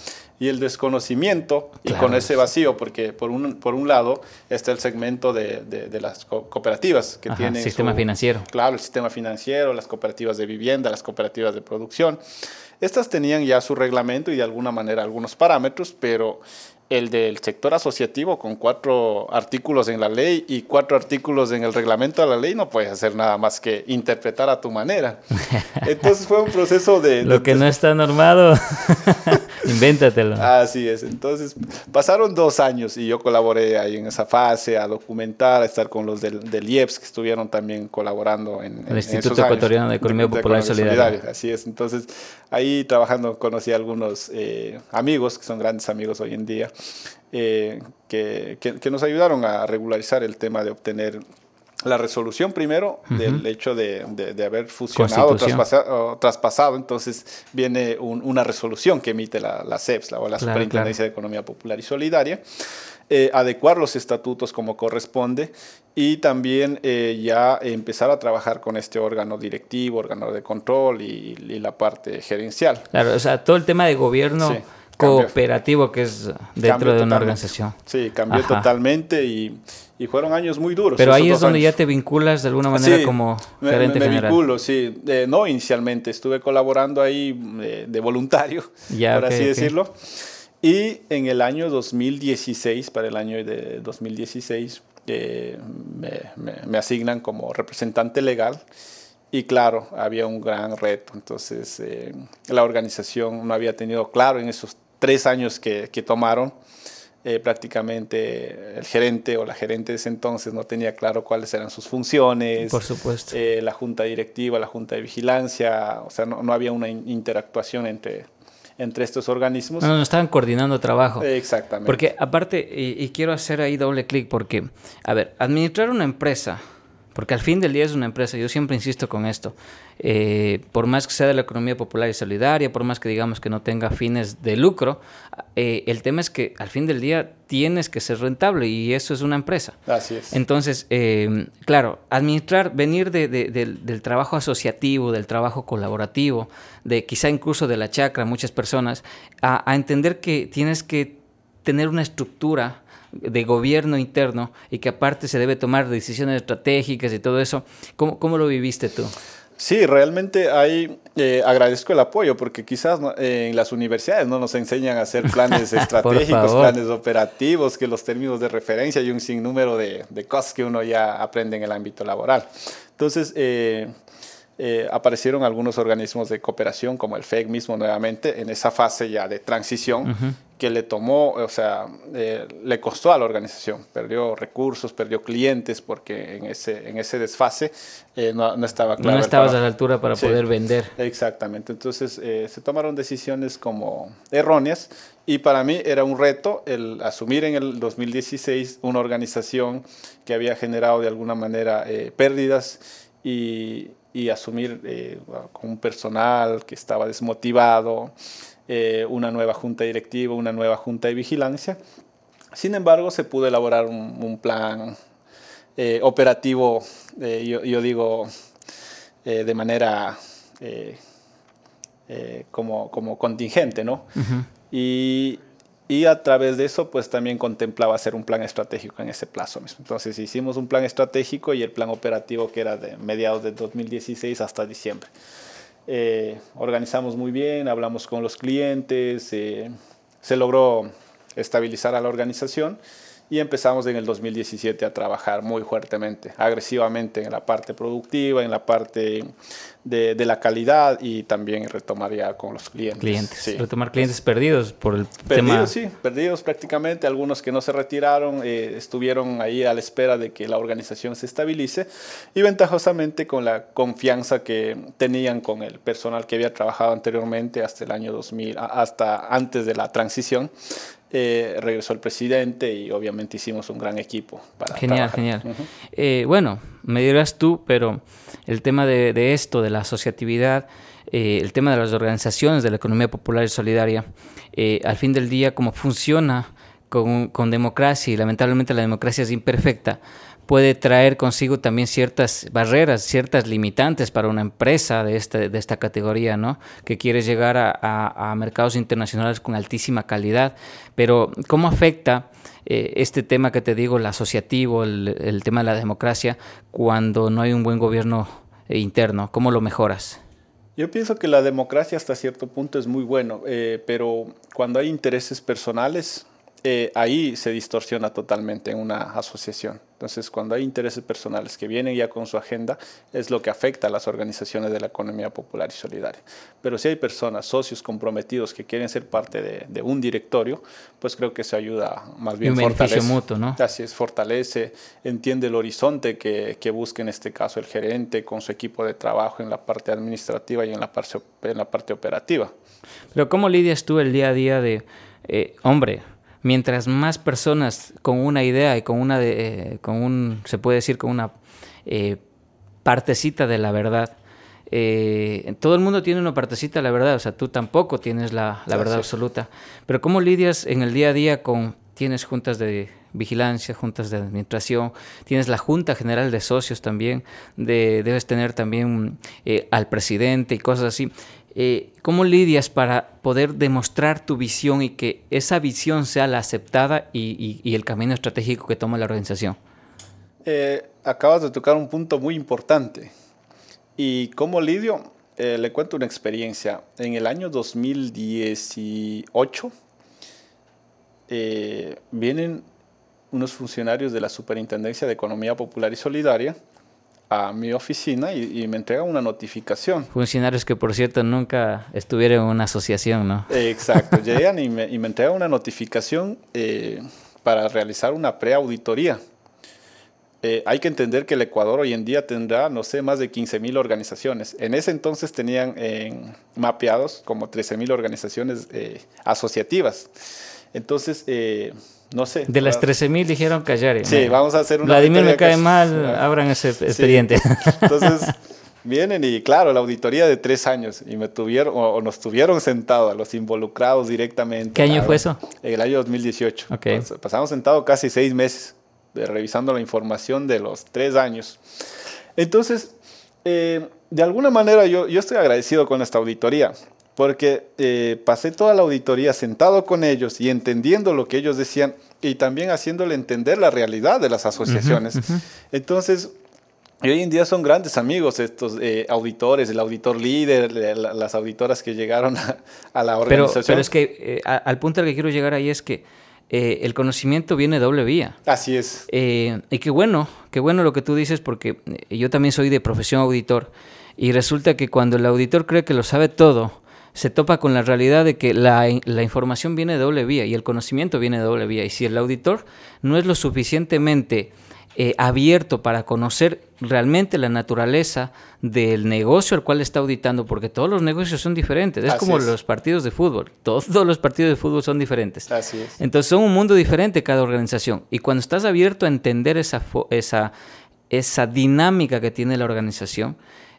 Y el desconocimiento y con ese vacío, porque por un, por un lado está el segmento de, de, las cooperativas que tienen... El sistema financiero. Claro, el sistema financiero, las cooperativas de vivienda, las cooperativas de producción. Estas tenían ya su reglamento y de alguna manera algunos parámetros, pero el del sector asociativo con cuatro artículos en la ley y cuatro artículos en el reglamento de la ley no puedes hacer nada más que interpretar a tu manera. Entonces fue un proceso de... Lo que no está normado, invéntatelo. Así es. Entonces pasaron dos años y yo colaboré ahí en esa fase a documentar, a estar con los del, del IEPS que estuvieron también colaborando en... El Instituto Ecuatoriano de Economía Popular y Solidaria. Así es. Entonces ahí trabajando conocí a algunos eh, amigos que son grandes amigos hoy en día eh, que, que, nos ayudaron a regularizar el tema de obtener la resolución primero del hecho de, de, haber fusionado o traspasado, entonces viene una resolución que emite la, la CEPS, la, o la Superintendencia de Economía Popular y Solidaria, eh, adecuar los estatutos como corresponde y también eh, ya empezar a trabajar con este órgano directivo, órgano de control y, la parte gerencial. Claro, o sea, todo el tema de gobierno cooperativo que es dentro de una organización. Sí, cambió totalmente y, y, fueron años muy duros. Pero ahí es donde ya te vinculas de alguna manera como gerente me, me vinculo, sí. no inicialmente, estuve colaborando ahí eh, de, voluntario, por así decirlo. Y en el año 2016, para el año de 2016, eh, me, me asignan como representante legal. Y claro, había un gran reto. Entonces, eh, la organización no había tenido claro en esos tres años que, que tomaron. Eh, prácticamente el gerente o la gerente de ese entonces no tenía claro cuáles eran sus funciones. Por supuesto. Eh, la junta directiva, la junta de vigilancia, o sea, no, no había una interactuación entre, entre estos organismos. No, no estaban coordinando trabajo. Exactamente. Porque aparte, y, y quiero hacer ahí doble clic, porque, a ver, administrar una empresa porque al fin del día es una empresa, yo siempre insisto con esto. Eh, por más que sea de la economía popular y solidaria, por más que digamos que no tenga fines de lucro, eh, el tema es que al fin del día tienes que ser rentable y eso es una empresa. Así es. Entonces, eh, claro, administrar, venir del, trabajo asociativo, del trabajo colaborativo, de quizá incluso de la chacra, muchas personas, a entender que tienes que tener una estructura de gobierno interno y que aparte se debe tomar decisiones estratégicas y todo eso. ¿Cómo, cómo lo viviste tú? Sí, realmente ahí eh, agradezco el apoyo porque quizás eh, en las universidades no nos enseñan a hacer planes estratégicos, planes operativos, que los términos de referencia y un sinnúmero de, de cosas que uno ya aprende en el ámbito laboral. Entonces, eh, eh, aparecieron algunos organismos de cooperación, como el FEC mismo nuevamente, en esa fase ya de transición, que le tomó, o sea, eh, le costó a la organización. Perdió recursos, perdió clientes, porque en ese, en ese desfase eh, no, no, estaba claro. No estabas a la altura para poder vender. Exactamente. Entonces se tomaron decisiones como erróneas. Y para mí era un reto el asumir en el 2016 una organización que había generado de alguna manera pérdidas y, y asumir eh, con un personal que estaba desmotivado, eh, una nueva junta directiva, una nueva junta de vigilancia. Sin embargo, se pudo elaborar un, plan eh, operativo, yo, yo, digo, de manera como, como contingente, ¿no? y, y a través de eso, pues también contemplaba hacer un plan estratégico en ese plazo mismo. Entonces hicimos un plan estratégico y el plan operativo que era de mediados de 2016 hasta diciembre. Eh, organizamos muy bien, hablamos con los clientes, eh, se logró estabilizar a la organización y empezamos en el 2017 a trabajar muy fuertemente, agresivamente en la parte productiva, en la parte de, de la calidad y también retomaría con los clientes. Clientes, retomar clientes perdidos por el perdidos, tema. sí, perdidos prácticamente, algunos que no se retiraron, eh, estuvieron ahí a la espera de que la organización se estabilice y ventajosamente con la confianza que tenían con el personal que había trabajado anteriormente hasta el año 2000, hasta antes de la transición, eh, regresó el presidente y obviamente hicimos un gran equipo. Para genial, genial. Eh, bueno, me dirás tú, pero el tema de, esto, de la asociatividad, eh, el tema de las organizaciones de la economía popular y solidaria, al fin del día, cómo funciona con, con democracia y lamentablemente la democracia es imperfecta puede traer consigo también ciertas barreras, ciertas limitantes para una empresa de, este, de esta categoría, ¿no? Que quiere llegar a, mercados internacionales con altísima calidad. Pero, ¿cómo afecta eh, este tema que te digo, el asociativo, el, tema de la democracia, cuando no hay un buen gobierno interno? ¿Cómo lo mejoras? Yo pienso que la democracia hasta cierto punto es muy bueno, eh, pero cuando hay intereses personales, eh, ahí se distorsiona totalmente en una asociación. Entonces, cuando hay intereses personales que vienen ya con su agenda, es lo que afecta a las organizaciones de la economía popular y solidaria. Pero si hay personas, socios comprometidos que quieren ser parte de, un directorio, pues creo que se ayuda más bien. Un beneficio mutuo, ¿no? Así es, fortalece, entiende el horizonte que, que, busca en este caso el gerente con su equipo de trabajo en la parte administrativa y en la parte, en la parte operativa. Pero ¿cómo lidias tú el día a día de, eh, hombre, mientras más personas con una idea y con una, de, eh, con un, se puede decir, con una eh, partecita de la verdad, eh, todo el mundo tiene una partecita de la verdad, o sea, tú tampoco tienes la, la verdad absoluta. Pero ¿cómo lidias en el día a día con, tienes juntas de vigilancia, juntas de administración, tienes la Junta General de Socios también, de, debes tener también al presidente y cosas así. Eh, ¿cómo lidias para poder demostrar tu visión y que esa visión sea la aceptada y, el camino estratégico que toma la organización? Eh, acabas de tocar un punto muy importante. ¿Y cómo lidio? Eh, le cuento una experiencia. En el año 2018 vienen unos funcionarios de la Superintendencia de Economía Popular y Solidaria a mi oficina y, me entrega una notificación. Funcionarios que, por cierto, nunca estuvieron en una asociación, ¿no? exacto, llegan y me, y me entregan una notificación eh, para realizar una preauditoría. Eh, hay que entender que el Ecuador hoy en día tendrá, no sé, más de 15 mil organizaciones. En ese entonces tenían eh, mapeados como 13 mil organizaciones asociativas. Entonces, no sé. De las 13.000 dijeron callar. Sí, vamos a hacer una. Vladimir me cae mal, abran ese expediente. Entonces, vienen y claro, la auditoría de tres años y me tuvieron, o, nos tuvieron sentados a los involucrados directamente. ¿Qué año fue eso? En el año 2018. Okay. pasamos sentados casi seis meses de, revisando la información de los tres años. Entonces, eh, de alguna manera yo, yo estoy agradecido con esta auditoría porque eh, pasé toda la auditoría sentado con ellos y entendiendo lo que ellos decían y también haciéndole entender la realidad de las asociaciones. Entonces, hoy en día son grandes amigos estos eh, auditores, el auditor líder, las auditoras que llegaron a, la organización. Pero, es que eh, al punto al que quiero llegar ahí es que el conocimiento viene doble vía. Así es. y qué bueno, qué bueno lo que tú dices porque yo también soy de profesión auditor y resulta que cuando el auditor cree que lo sabe todo, se topa con la realidad de que la, información viene de doble vía y el conocimiento viene de doble vía. Y si el auditor no es lo suficientemente eh, abierto para conocer realmente la naturaleza del negocio al cual está auditando, porque todos los negocios son diferentes. Es como los partidos de fútbol. Todos los partidos de fútbol son diferentes. Así es. Entonces son un mundo diferente cada organización. Y cuando estás abierto a entender esa, esa, esa dinámica que tiene la organización,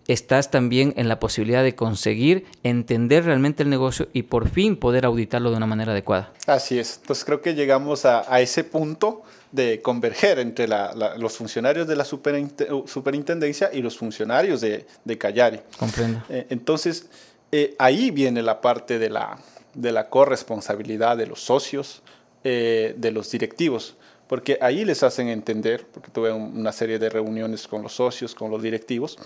estás también en la posibilidad de conseguir entender realmente el negocio y por fin poder auditarlo de una manera adecuada. Así es. Entonces creo que llegamos a, ese punto de converger entre los funcionarios de la superintendencia y los funcionarios de, de Callari. Comprendo. Eh, entonces, eh, ahí viene la parte de la, de la corresponsabilidad de los socios, eh, de los directivos porque ahí les hacen entender, porque tuve una serie de reuniones con los socios, con los directivos,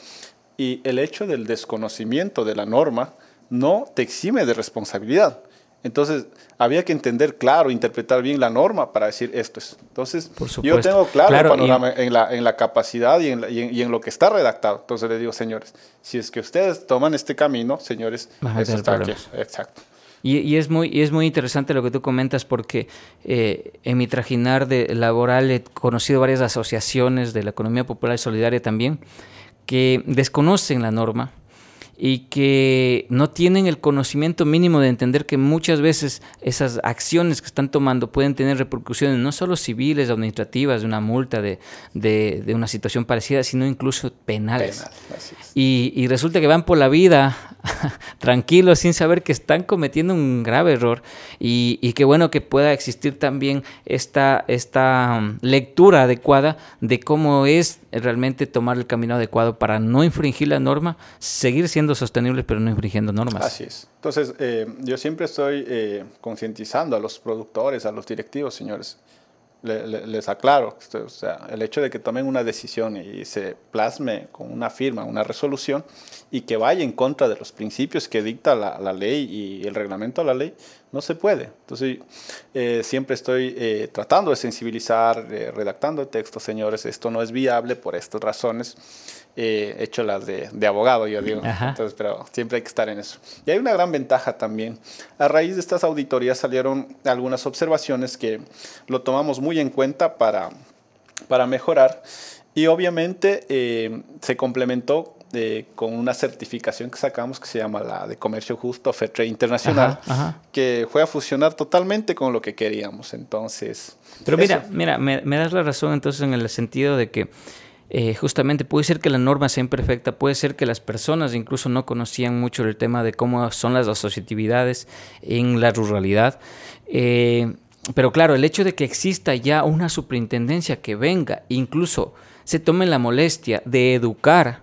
y el hecho del desconocimiento de la norma no te exime de responsabilidad. Entonces, había que entender claro, interpretar bien la norma para decir esto es. Entonces, yo tengo claro, el panorama en, la, en la capacidad y en, y, en, lo que está redactado. Entonces, le digo, señores, si es que ustedes toman este camino, señores, eso está aquí. Exacto. Y, y, es muy, y es muy interesante lo que tú comentas porque eh, en mi trajinar de laboral he conocido varias asociaciones de la economía popular y solidaria también que desconocen la norma y que no tienen el conocimiento mínimo de entender que muchas veces esas acciones que están tomando pueden tener repercusiones no solo civiles, administrativas, de una multa, de, de, una situación parecida, sino incluso penales. y, y, resulta que van por la vida tranquilos sin saber que están cometiendo un grave error y, y qué bueno que pueda existir también esta, esta um, lectura adecuada de cómo es realmente tomar el camino adecuado para no infringir la norma, seguir siendo sostenibles pero no infringiendo normas. Así es. Entonces, eh, yo siempre estoy eh, concientizando a los productores, a los directivos, señores. Les aclaro, o sea, el hecho de que tomen una decisión y se plasme con una firma, una resolución, y que vaya en contra de los principios que dicta la, ley y el reglamento de la ley, no se puede. Entonces, eh, siempre estoy eh, tratando de sensibilizar, eh, redactando textos, señores, esto no es viable por estas razones. He hecho las de, de, abogado, yo digo. Entonces, pero siempre hay que estar en eso. Y hay una gran ventaja también. A raíz de estas auditorías salieron algunas observaciones que lo tomamos muy en cuenta para, para mejorar. Y obviamente se complementó con una certificación que sacamos que se llama la de Comercio Justo FETRE Internacional, que fue a fusionar totalmente con lo que queríamos. Entonces. Pero mira, mira, me, das la razón entonces en el sentido de que eh, justamente puede ser que la norma sea imperfecta, puede ser que las personas incluso no conocían mucho el tema de cómo son las asociatividades en la ruralidad. Eh, pero claro, el hecho de que exista ya una superintendencia que venga, incluso se tome la molestia de educar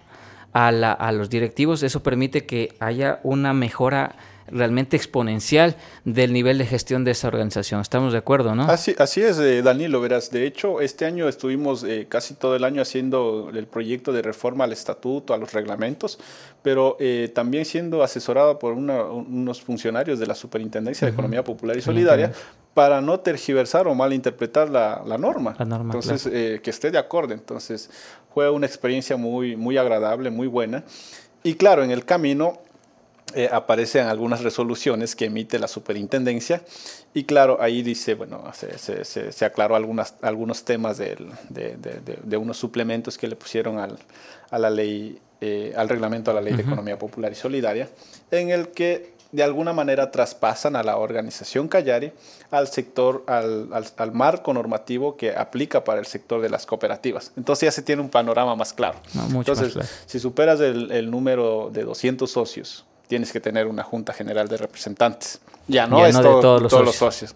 a, la, a los directivos, eso permite que haya una mejora realmente exponencial del nivel de gestión de esa organización. ¿Estamos de acuerdo, no? Así, así es, eh, Danilo, verás. De hecho, este año estuvimos eh, casi todo el año haciendo el proyecto de reforma al estatuto, a los reglamentos, pero eh, también siendo asesorado por unos funcionarios de la Superintendencia de Economía Popular y Solidaria para no tergiversar o malinterpretar la, la norma. La norma Entonces, que esté de acuerdo. Entonces, fue una experiencia muy, muy agradable, muy buena. Y claro, en el camino eh, aparecen algunas resoluciones que emite la superintendencia y claro, ahí dice, bueno, se, se, se aclaró algunas, algunos temas de, de, de, unos suplementos que le pusieron al, a la ley, eh, al reglamento a la ley de economía popular y solidaria, en el que de alguna manera traspasan a la organización Callari al sector, al, al, marco normativo que aplica para el sector de las cooperativas. Entonces ya se tiene un panorama más claro. Entonces, si superas el, el, número de 200 socios, tienes que tener una junta general de representantes. Ya no es todos, los, todos los socios.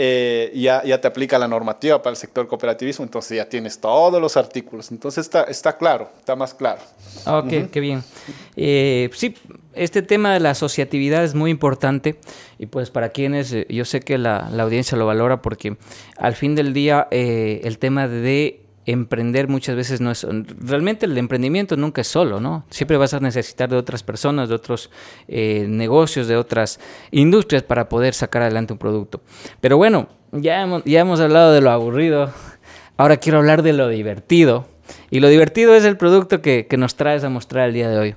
Eh, ya, ya te aplica la normativa para el sector cooperativismo, entonces ya tienes todos los artículos. Entonces está, está claro, está más claro. Ok, qué bien. Eh, sí, este tema de la asociatividad es muy importante y pues para quienes, eh, yo sé que la, la audiencia lo valora porque al fin del día el tema de emprender muchas veces no es... Realmente el emprendimiento nunca es solo, ¿no? Siempre vas a necesitar de otras personas, de otros eh, negocios, de otras industrias para poder sacar adelante un producto. Pero bueno, ya hemos, ya hemos hablado de lo aburrido, ahora quiero hablar de lo divertido. Y lo divertido es el producto que, nos traes a mostrar el día de hoy.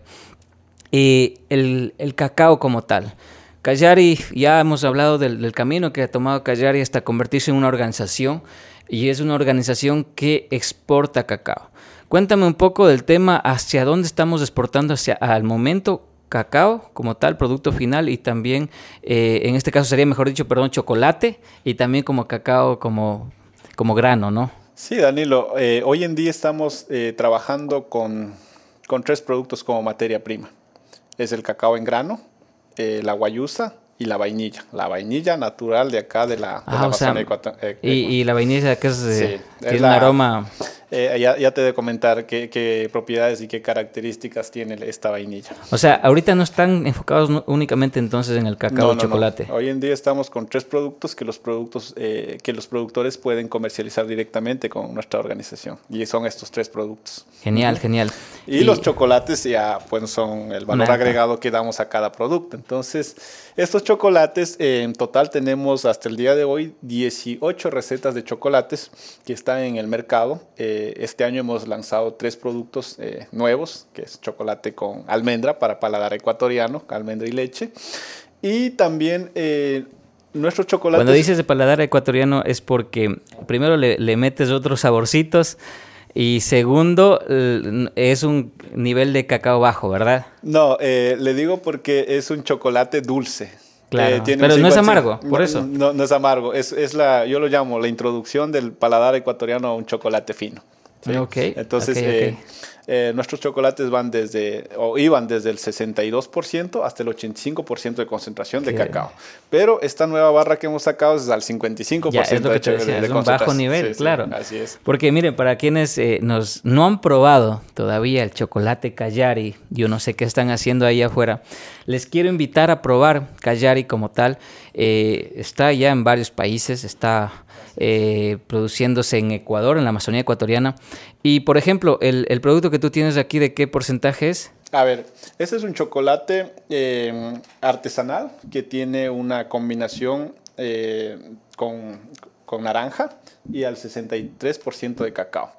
Y el, el cacao como tal. Callari, ya hemos hablado del, camino que ha tomado Callari hasta convertirse en una organización y es una organización que exporta cacao. Cuéntame un poco del tema, hacia dónde estamos exportando hacia al momento cacao como tal, producto final, y también, eh, en este caso sería mejor dicho, perdón, chocolate, y también como cacao como, como grano, ¿no? Sí, Danilo, eh, hoy en día estamos eh, trabajando con, con, tres productos como materia prima. Es el cacao en grano, la guayusa y la vainilla. La vainilla natural de acá de la, de ah, la y, y, la vainilla que es, tiene un aroma. Eh, ya, ya, te de comentar qué, qué, propiedades y qué características tiene esta vainilla. O sea, ahorita no están enfocados únicamente entonces en el cacao no, chocolate. Hoy en día estamos con tres productos que los productos eh, que los productores pueden comercializar directamente con nuestra organización y son estos tres productos. Genial, genial. Y, y, los chocolates ya pues son el valor agregado que damos a cada producto. Entonces, estos chocolates eh, en total tenemos hasta el día de hoy 18 recetas de chocolates que están en el mercado. Eh, este año hemos lanzado tres productos eh, nuevos, que es chocolate con almendra para paladar ecuatoriano, almendra y leche. Y también eh, nuestro chocolate... Cuando dices de paladar ecuatoriano es porque primero le, le metes otros saborcitos. Y segundo, es un nivel de cacao bajo, ¿verdad? No, eh, le digo porque es un chocolate dulce. Claro, pero no es amargo, por eso. No, no, es amargo, es, es, la, yo lo llamo la introducción del paladar ecuatoriano a un chocolate fino. ¿sí? Okay, Entonces, okay, eh, eh, nuestros chocolates van desde, o iban desde el 62% hasta el 85% de concentración de cacao. Pero esta nueva barra que hemos sacado es al 55% ya, es lo que te decía, de, es un bajo nivel, sí, claro. Sí, así es. Porque miren, para quienes eh, nos, no han probado todavía el chocolate Callari, yo no sé qué están haciendo ahí afuera, les quiero invitar a probar Callari como tal. Eh, está ya en varios países, está eh, produciéndose en Ecuador, en la Amazonía ecuatoriana. Y, por ejemplo, el, producto que tú tienes aquí, ¿de qué porcentaje es? A ver, este es un chocolate eh, artesanal que tiene una combinación eh, con, naranja y al 63% de cacao.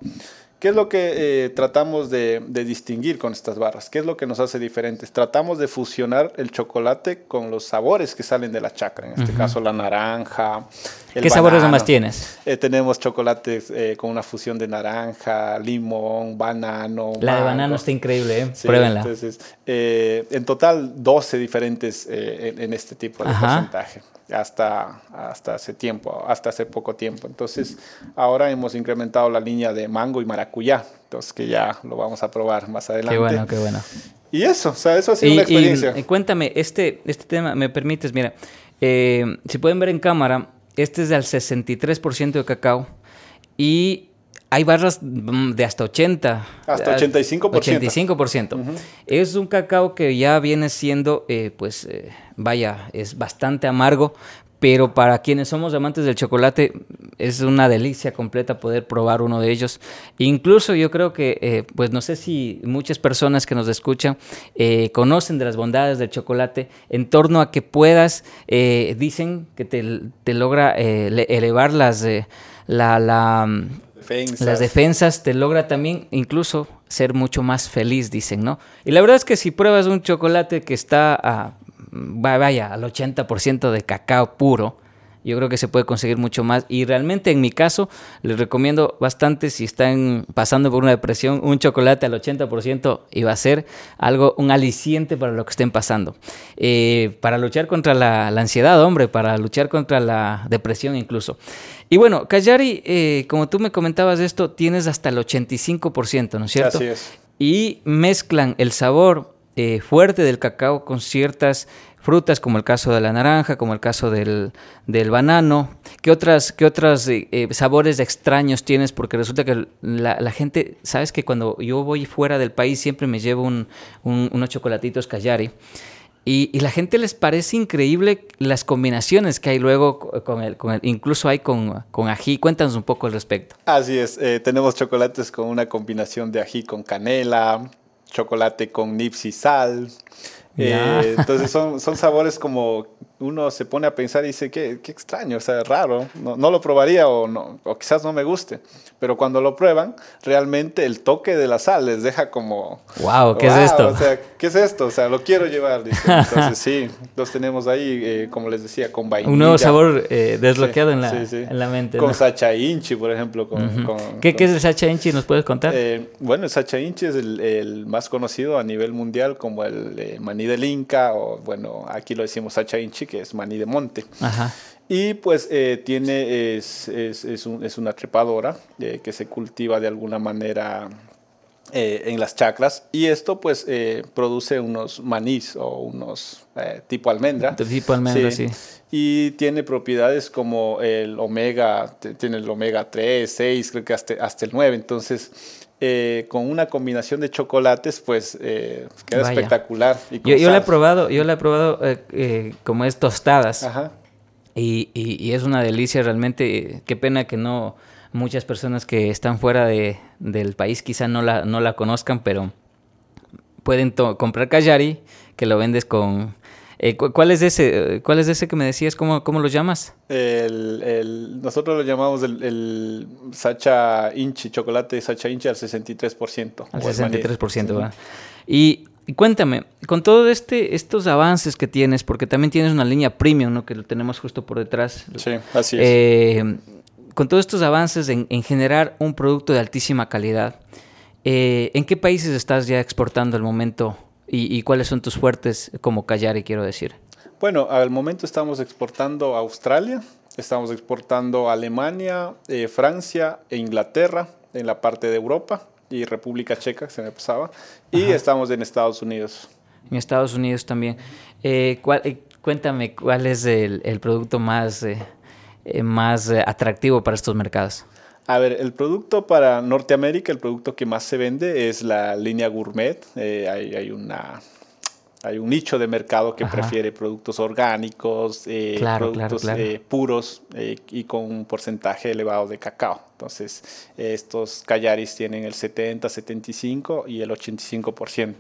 ¿Qué es lo que eh, tratamos de, de, distinguir con estas barras? ¿Qué es lo que nos hace diferentes? Tratamos de fusionar el chocolate con los sabores que salen de la chacra, en este uh -huh. caso la naranja. ¿Qué banano. sabores nomás tienes? Eh, tenemos chocolates eh, con una fusión de naranja, limón, banano. La mango. de banano está increíble, ¿eh? Sí, pruébenla. Entonces, en total 12 diferentes en, en, este tipo de Ajá. porcentaje hasta, hasta hace tiempo, hasta hace poco tiempo. Entonces, ahora hemos incrementado la línea de mango y maracuyá, entonces que ya lo vamos a probar más adelante. Qué bueno, qué bueno. Y eso, o sea, eso ha sido y, una experiencia. Y, cuéntame, este, este tema, me permites, mira, eh, si pueden ver en cámara, este es del 63% de cacao y hay barras de hasta 80. Hasta 85%. 85%. Uh -huh. Es un cacao que ya viene siendo, eh, pues, eh, vaya, es bastante amargo, pero para quienes somos amantes del chocolate es una delicia completa poder probar uno de ellos. Incluso yo creo que, eh, pues no sé si muchas personas que nos escuchan eh, conocen de las bondades del chocolate en torno a que puedas, eh, dicen que te, te logra elevar las, la, la las defensas, te logra también incluso ser mucho más feliz, dicen, ¿no? Y la verdad es que si pruebas un chocolate que está a vaya, al 80% de cacao puro. Yo creo que se puede conseguir mucho más. Y realmente en mi caso, les recomiendo bastante si están pasando por una depresión, un chocolate al 80% y va a ser algo, un aliciente para lo que estén pasando. Eh, para luchar contra la, la, ansiedad, hombre, para luchar contra la depresión incluso. Y bueno, Callari, eh, como tú me comentabas esto, tienes hasta el 85%, ¿no es cierto? Así es. Y mezclan el sabor eh, fuerte del cacao con ciertas frutas, como el caso de la naranja, como el caso del, del banano. ¿Qué otras, qué otras eh, sabores extraños tienes? Porque resulta que la, gente, sabes que cuando yo voy fuera del país siempre me llevo un, un, unos chocolatitos Callari. Y, y, la gente les parece increíble las combinaciones que hay luego con el, con el incluso hay con, con, ají. Cuéntanos un poco al respecto. Así es, eh, tenemos chocolates con una combinación de ají con canela, chocolate con nips y sal. Eh, entonces son, son sabores como uno se pone a pensar y dice, qué, qué extraño, o sea, raro, no, no, lo probaría o, no, o quizás no me guste. Pero cuando lo prueban, realmente el toque de la sal les deja como... ¡Wow! ¿Qué wow, es esto? O sea, ¿qué es esto? O sea, lo quiero llevar. Dice. Entonces sí, los tenemos ahí, eh, como les decía, con vainilla. Un nuevo sabor eh, desbloqueado sí, en, la, sí, sí. en la mente. Con ¿no? sacha inchi, por ejemplo. Con, uh -huh. con, ¿Qué, con, ¿Qué, es el sacha inchi? ¿Nos puedes contar? Eh, bueno, el sacha inchi es el, el, más conocido a nivel mundial como el eh, maní del Inca, o bueno, aquí lo decimos sacha inchi, que es maní de monte. Ajá. Y pues eh, tiene, es, es, es, un, es, una trepadora eh, que se cultiva de alguna manera eh, en las chacras y esto pues produce unos manís o unos tipo almendra. Tipo almendra, sí. Y tiene propiedades como el omega, tiene el omega 3, 6, creo que hasta, hasta el 9. Entonces, con una combinación de chocolates, pues queda espectacular. yo, yo, la he probado, yo la he probado como es tostadas. Ajá. Y, y, y, es una delicia realmente. Qué pena que no muchas personas que están fuera de, del país quizá no la, no la conozcan, pero pueden comprar Kayari, que lo vendes con... Eh, ¿Cuál es ese? ¿Cuál es ese que me decías? ¿Cómo, cómo lo llamas? El, el, nosotros lo llamamos el, el, Sacha Inchi, chocolate Sacha Inchi al 63%. Al 63%, ¿verdad? Y, y, cuéntame, con todos este, estos avances que tienes, porque también tienes una línea premium, ¿no? Que lo tenemos justo por detrás. Sí, así es. Eh, con todos estos avances en, generar un producto de altísima calidad, eh, ¿en qué países estás ya exportando al momento y, cuáles son tus fuertes como Callari, quiero decir? Bueno, al momento estamos exportando a Australia, estamos exportando a Alemania, eh, Francia e Inglaterra en la parte de Europa y República Checa, se me pasaba, y estamos en Estados Unidos. En Estados Unidos también. Eh, cuéntame, ¿cuál es el, el producto más eh, más eh, atractivo para estos mercados? A ver, el producto para Norteamérica, el producto que más se vende es la línea gourmet. Eh, hay, una, hay un nicho de mercado que prefiere productos orgánicos, productos puros y con un porcentaje elevado de cacao. Entonces, estos callaris tienen el 70, 75 y el 85%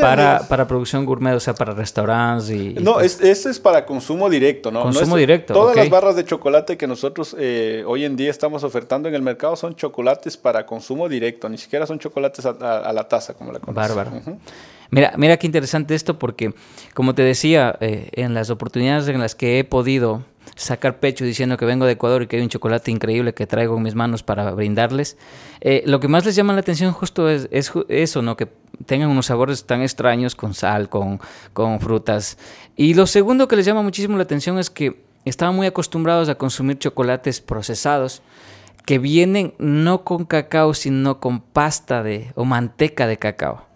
para, para producción gourmet, o sea, para restaurantes y... no, es, este es para consumo directo, ¿no? Consumo directo, Todas las barras de chocolate que nosotros eh, hoy en día estamos ofertando en el mercado son chocolates para consumo directo, ni siquiera son chocolates a, la taza, como la conocemos. Bárbaro. Mira, mira qué interesante esto porque, como te decía, eh, en las oportunidades en las que he podido sacar pecho diciendo que vengo de Ecuador y que hay un chocolate increíble que traigo en mis manos para brindarles, eh, lo que más les llama la atención justo es, eso, ¿no? Que tengan unos sabores tan extraños con sal, con, con frutas. Y lo segundo que les llama muchísimo la atención es que estaban muy acostumbrados a consumir chocolates procesados que vienen no con cacao, sino con pasta de o manteca de cacao.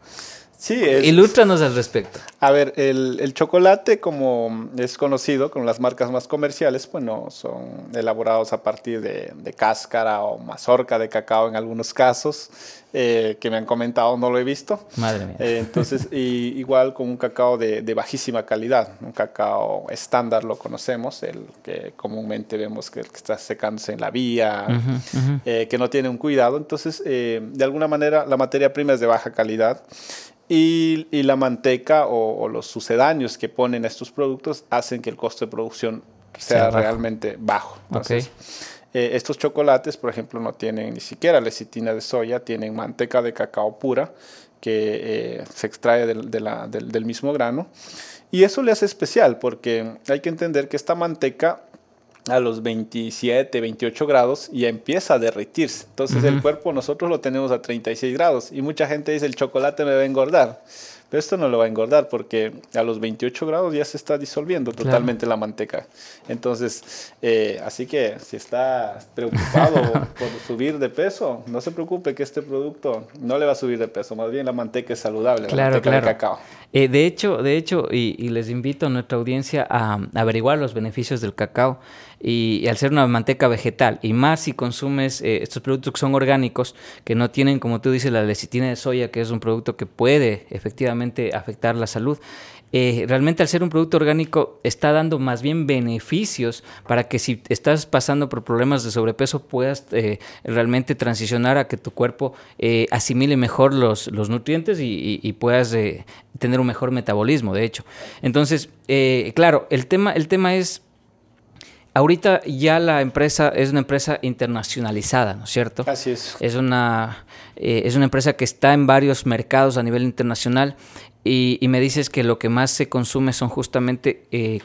Sí, Ilústranos al respecto. A ver, el, chocolate, como es conocido con las marcas más comerciales, bueno, son elaborados a partir de, cáscara o mazorca de cacao en algunos casos, eh, que me han comentado, no lo he visto. Madre mía. Eh, entonces, y, igual con un cacao de, bajísima calidad, un cacao estándar lo conocemos, el que comúnmente vemos que, está secándose en la vía, eh, que no tiene un cuidado. Entonces, de alguna manera, la materia prima es de baja calidad. Y, y, la manteca o, los sucedáneos que ponen estos productos hacen que el costo de producción sea, realmente bajo. Entonces, eh, estos chocolates, por ejemplo, no tienen ni siquiera lecitina de soya, tienen manteca de cacao pura que eh, se extrae de la, del mismo grano. Y eso le hace especial porque hay que entender que esta manteca a los 27, 28 grados y empieza a derretirse. Entonces el cuerpo nosotros lo tenemos a 36 grados y mucha gente dice el chocolate me va a engordar. Pero esto no lo va a engordar porque a los 28 grados ya se está disolviendo totalmente la manteca. Entonces, eh, así que si está preocupado por subir de peso, no se preocupe que este producto no le va a subir de peso, más bien la manteca es saludable, claro, la manteca claro. de cacao. Eh, de hecho, de hecho y, y, les invito a nuestra audiencia a averiguar los beneficios del cacao. Y, al ser una manteca vegetal y más si consumes eh, estos productos que son orgánicos, que no tienen, como tú dices, la lecitina de soya, que es un producto que puede efectivamente afectar la salud, eh, realmente al ser un producto orgánico está dando más bien beneficios para que si estás pasando por problemas de sobrepeso puedas eh, realmente transicionar a que tu cuerpo asimile mejor los, los nutrientes y, y puedas tener un mejor metabolismo, de hecho. Entonces, claro, el tema, el tema es Ahorita ya la empresa es una empresa internacionalizada, ¿no es cierto? Así es. Es una, eh, es una empresa que está en varios mercados a nivel internacional y, me dices que lo que más se consume son justamente eh,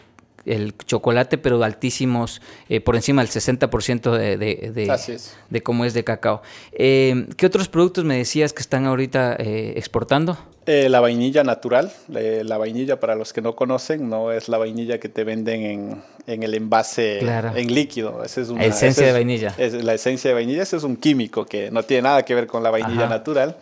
el chocolate, pero altísimos, eh, por encima del 60% de, de, de, de, cómo es de cacao. Eh, ¿Qué otros productos me decías que están ahorita eh, exportando? la vainilla natural. la vainilla, para los que no conocen, no es la vainilla que te venden en, en el envase en líquido. Esa es una, esencia de vainilla. Es, la esencia de vainilla, ese es un químico que no tiene nada que ver con la vainilla natural.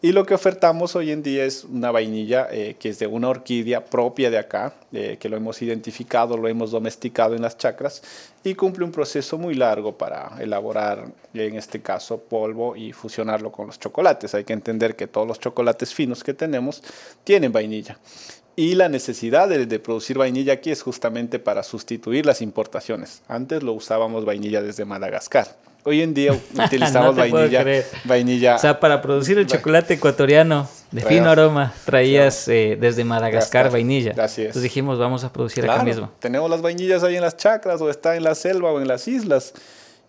Y lo que ofertamos hoy en día es una vainilla eh, que es de una orquídea propia de acá, eh, que lo hemos identificado, lo hemos domesticado en las chacras y cumple un proceso muy largo para elaborar, en este caso, polvo y fusionarlo con los chocolates. Hay que entender que todos los chocolates finos que tenemos tienen vainilla. Y la necesidad de, de, producir vainilla aquí es justamente para sustituir las importaciones. Antes lo usábamos vainilla desde Madagascar. Hoy en día utilizamos vainilla, vainilla. O sea, para producir el chocolate ecuatoriano de fino aroma, traías eh, desde Madagascar vainilla. Así es. Entonces dijimos, vamos a producir acá mismo. Tenemos las vainillas ahí en las chacras, o está en la selva, o en las islas.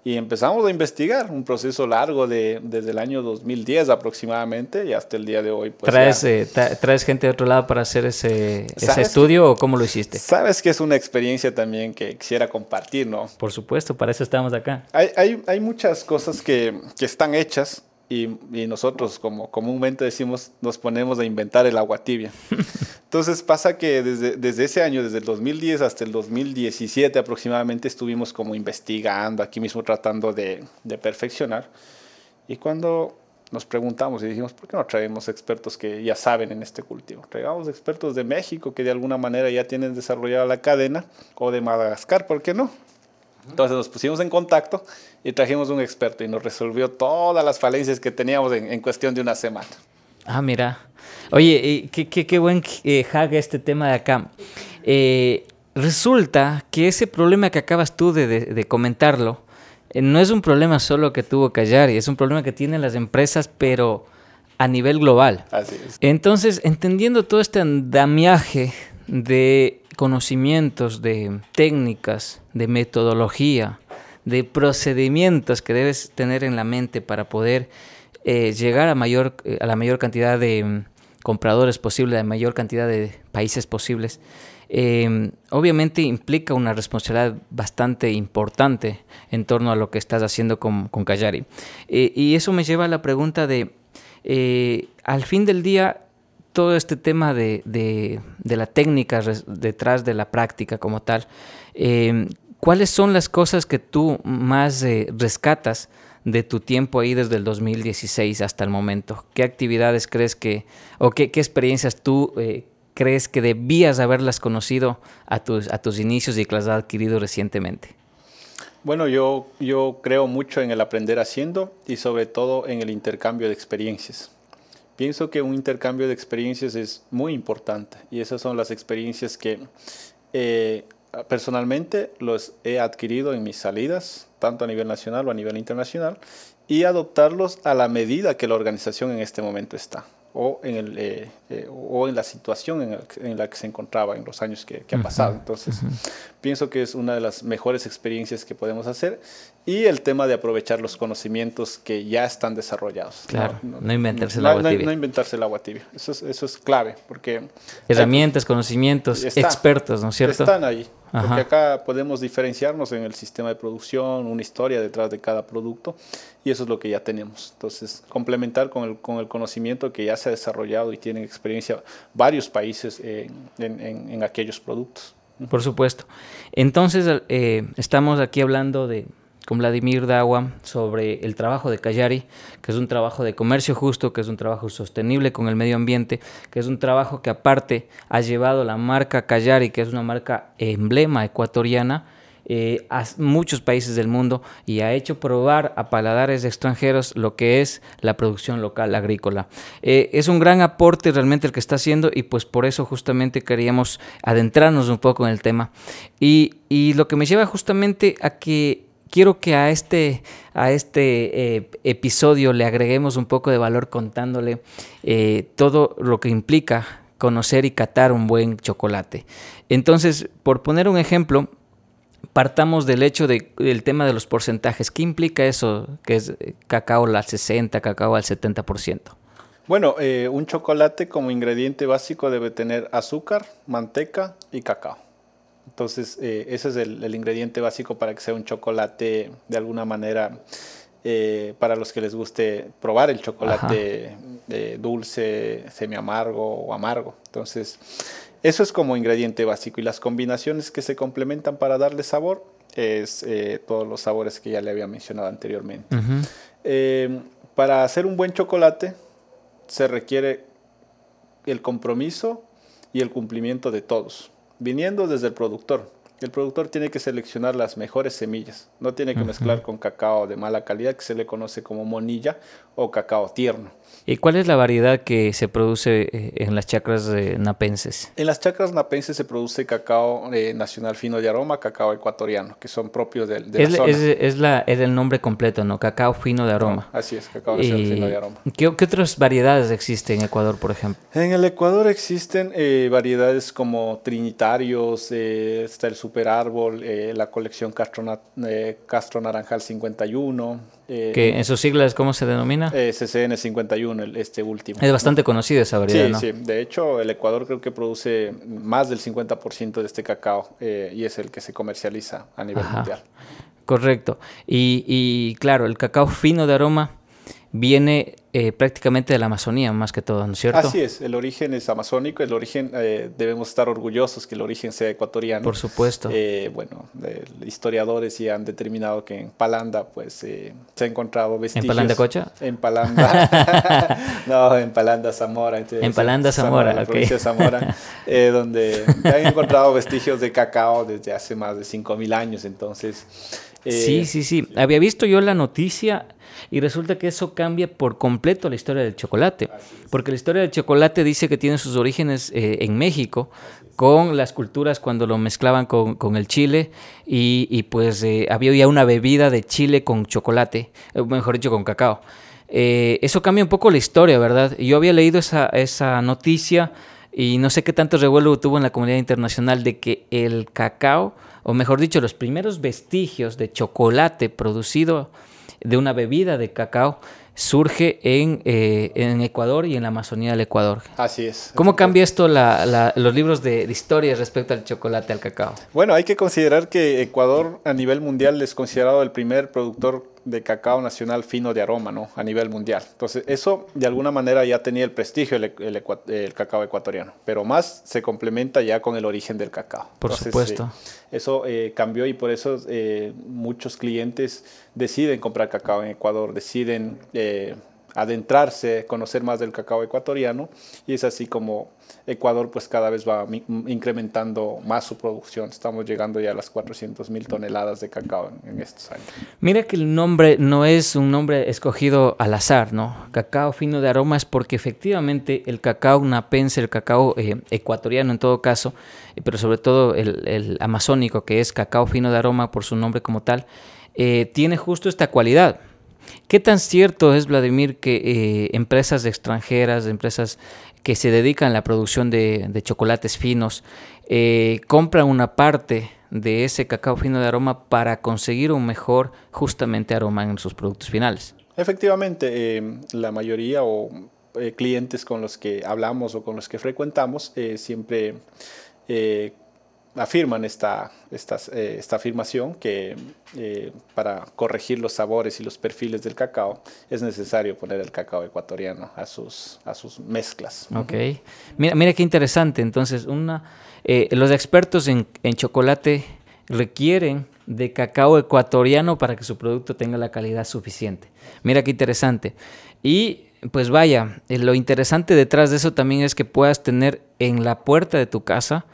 Y empezamos a investigar, un proceso largo de, desde el año 2010 aproximadamente y hasta el día de hoy. Pues ¿Traes, eh, ¿Traes gente de otro lado para hacer ese, ese estudio o cómo lo hiciste? Sabes que es una experiencia también que quisiera compartir, ¿no? Por supuesto, para eso estamos acá. Hay, hay, hay muchas cosas que, que están hechas y, y, nosotros, como comúnmente decimos, nos ponemos a inventar el agua tibia. Entonces pasa que desde, desde ese año, desde el 2010 hasta el 2017 aproximadamente, estuvimos como investigando, aquí mismo tratando de, de perfeccionar. Y cuando nos preguntamos y dijimos, ¿por qué no traemos expertos que ya saben en este cultivo? Traigamos expertos de México que de alguna manera ya tienen desarrollada la cadena, o de Madagascar, ¿por qué no? Entonces nos pusimos en contacto y trajimos un experto y nos resolvió todas las falencias que teníamos en, en cuestión de una semana. Ah, mira. Oye, qué, qué, qué buen eh, hack este tema de acá. Eh, resulta que ese problema que acabas tú de, de, comentarlo, eh, no es un problema solo que tuvo Callari, es un problema que tienen las empresas, pero a nivel global. Así es. Entonces, entendiendo todo este andamiaje de conocimientos, de técnicas, de metodología, de procedimientos que debes tener en la mente para poder eh, llegar a, mayor, eh, a la mayor cantidad de mm, compradores posible, a la mayor cantidad de países posibles, em, obviamente implica una responsabilidad bastante importante en torno a lo que estás haciendo con, con Callari. Eh, y eso me lleva a la pregunta de, al fin del día, todo este tema de, de, de la técnica detrás de la práctica como tal, em, ¿cuáles son las cosas que tú más rescatas de tu tiempo ahí desde el 2016 hasta el momento? ¿Qué actividades crees que, o qué, qué experiencias tú eh, crees que debías haberlas conocido a tus, a tus inicios y que las has adquirido recientemente? Bueno, yo, yo creo mucho en el aprender haciendo y sobre todo en el intercambio de experiencias. Pienso que un intercambio de experiencias es muy importante y esas son las experiencias que eh, personalmente los he adquirido en mis salidas, tanto a nivel nacional o a nivel internacional, y adoptarlos a la medida que la organización en este momento está o en, el, eh, eh, o en la situación en, en, la que se encontraba en los años que, que han pasado. Entonces, pienso que es una de las mejores experiencias que podemos hacer y el tema de aprovechar los conocimientos que ya están desarrollados. Claro, no, no inventarse el agua tibia. No, inventarse el agua tibia. Eso es, eso es clave porque... Herramientas, conocimientos, expertos, ¿no es cierto? Están ahí. Porque acá podemos diferenciarnos en el sistema de producción, una historia detrás de cada producto, y eso es lo que ya tenemos. Entonces, complementar con el, con el conocimiento que ya se ha desarrollado y tienen experiencia varios países en, en, en aquellos productos. Por supuesto. Entonces, eh, estamos aquí hablando de, con Vladimir Dawa sobre el trabajo de Callari, que es un trabajo de comercio justo, que es un trabajo sostenible con el medio ambiente, que es un trabajo que aparte ha llevado la marca Callari, que es una marca emblema ecuatoriana, eh, a muchos países del mundo y ha hecho probar a paladares extranjeros lo que es la producción local agrícola. Eh, es un gran aporte realmente el que está haciendo y pues por eso justamente queríamos adentrarnos un poco en el tema. Y, y lo que me lleva justamente a que quiero que a este, a este eh, episodio le agreguemos un poco de valor contándole eh, todo lo que implica conocer y catar un buen chocolate. Entonces, por poner un ejemplo, partamos del hecho de, del tema de los porcentajes. ¿Qué implica eso? Que es eh, cacao al 60, cacao al 70%. Bueno, un chocolate como ingrediente básico debe tener azúcar, manteca y cacao Entonces, eh, ese es el, el, ingrediente básico para que sea un chocolate de alguna manera, eh, para los que les guste probar el chocolate eh, dulce, semi amargo o amargo. Entonces, eso es como ingrediente básico. Y las combinaciones que se complementan para darle sabor es eh, todos los sabores que ya le había mencionado anteriormente. Eh, para hacer un buen chocolate se requiere el compromiso y el cumplimiento de todos, viniendo desde el productor. El productor tiene que seleccionar las mejores semillas, no tiene que mezclar con cacao de mala calidad que se le conoce como monilla o cacao tierno. ¿Y cuál es la variedad que se produce eh, en las chacras napenses? En las chacras napenses se produce cacao eh, nacional fino de aroma, cacao ecuatoriano, que son propios de, de es, la zona. Es, es, la, es, el nombre completo, ¿no? Cacao fino de aroma. No, así es, cacao nacional fino de aroma. ¿qué, ¿qué, otras variedades existen en Ecuador, por ejemplo? En el Ecuador existen eh, variedades como trinitarios, eh, está el super árbol, eh, la colección Castro, Castro Naranjal 51. que en sus siglas, ¿cómo se denomina? CCN 51, el, este último. Es bastante conocida esa variedad, sí, ¿no? Sí, de hecho el Ecuador creo que produce más del 50% de este cacao eh, y es el que se comercializa a nivel Ajá. mundial. Correcto. Y, y, claro, el cacao fino de aroma viene eh, prácticamente de la Amazonía, más que todo, ¿no es cierto? Así es, el origen es amazónico, el origen, eh, debemos estar orgullosos que el origen sea ecuatoriano. Por supuesto. Eh, bueno, historiadores ya han determinado que en Palanda, pues, se ha encontrado vestigios. ¿En Palanda Cocha? En Palanda, no, en Palanda Zamora. Entonces, en Palanda Zamora, Zamora ok. provincia de Zamora, donde han encontrado vestigios de cacao desde hace más de 5.000 años, entonces... sí, sí, sí. Había visto yo la noticia y resulta que eso cambia por completo la historia del chocolate. Porque la historia del chocolate dice que tiene sus orígenes eh, en México, con las culturas cuando lo mezclaban con, con el chile y, y pues eh, había ya una bebida de chile con chocolate, eh, mejor dicho, con cacao. Eso cambia un poco la historia, ¿verdad? Yo había leído esa, esa noticia y no sé qué tanto revuelo tuvo en la comunidad internacional de que el cacao, o mejor dicho, los primeros vestigios de chocolate producido de una bebida de cacao surge en, eh, en, Ecuador y en la Amazonía del Ecuador. Así es. ¿Cómo cambia esto la, la, los libros de, de, historia respecto al chocolate, al cacao? Bueno, hay que considerar que Ecuador a nivel mundial es considerado el primer productor de cacao nacional fino de aroma, ¿no? A nivel mundial. Entonces, eso de alguna manera ya tenía el prestigio el, el, el cacao ecuatoriano, pero más se complementa ya con el origen del cacao. Por Entonces, supuesto. Eh, eso eh, cambió y por eso eh, muchos clientes deciden comprar cacao en Ecuador, deciden eh, adentrarse, conocer más del cacao ecuatoriano y es así como Ecuador pues cada vez va incrementando más su producción. Estamos llegando ya a las 400 mil toneladas de cacao en, estos años. Mira que el nombre no es un nombre escogido al azar, ¿no? Cacao fino de aroma es porque efectivamente el cacao napense, el cacao eh, ecuatoriano en todo caso, pero sobre todo el, el, amazónico que es cacao fino de aroma por su nombre como tal, eh, tiene justo esta cualidad. ¿Qué tan cierto es, Vladimir, que eh, empresas extranjeras, empresas que se dedican a la producción de, chocolates finos, eh, compran una parte de ese cacao fino de aroma para conseguir un mejor, justamente, aroma en sus productos finales? Efectivamente, eh, la mayoría o eh, clientes con los que hablamos o con los que frecuentamos eh, siempre afirman esta, esta, eh, esta afirmación que eh, para corregir los sabores y los perfiles del cacao es necesario poner el cacao ecuatoriano a sus, a sus mezclas. Ok. Mira, mira qué interesante. Entonces, una, eh, los expertos en, en chocolate requieren de cacao ecuatoriano para que su producto tenga la calidad suficiente. Mira qué interesante. Y pues vaya, lo interesante detrás de eso también es que puedas tener en la puerta de tu casa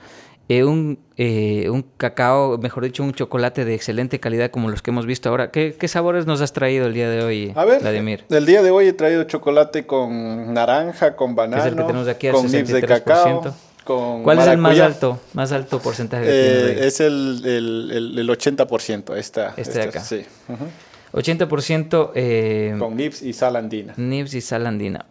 eh, un, eh, un, cacao, mejor dicho, un chocolate de excelente calidad como los que hemos visto ahora. ¿Qué, qué sabores nos has traído el día de hoy, A ver, Vladimir? El día de hoy he traído chocolate con naranja, con banano, es el que tenemos aquí con nibs de cacao. Con ¿Cuál maracuyá? es el más alto, más alto porcentaje eh, Es el, el, el, el 80%. Esta, este esta, de acá. Sí. Uh -huh. 80% eh, con nibs y sal andina. Nibs y sal andina.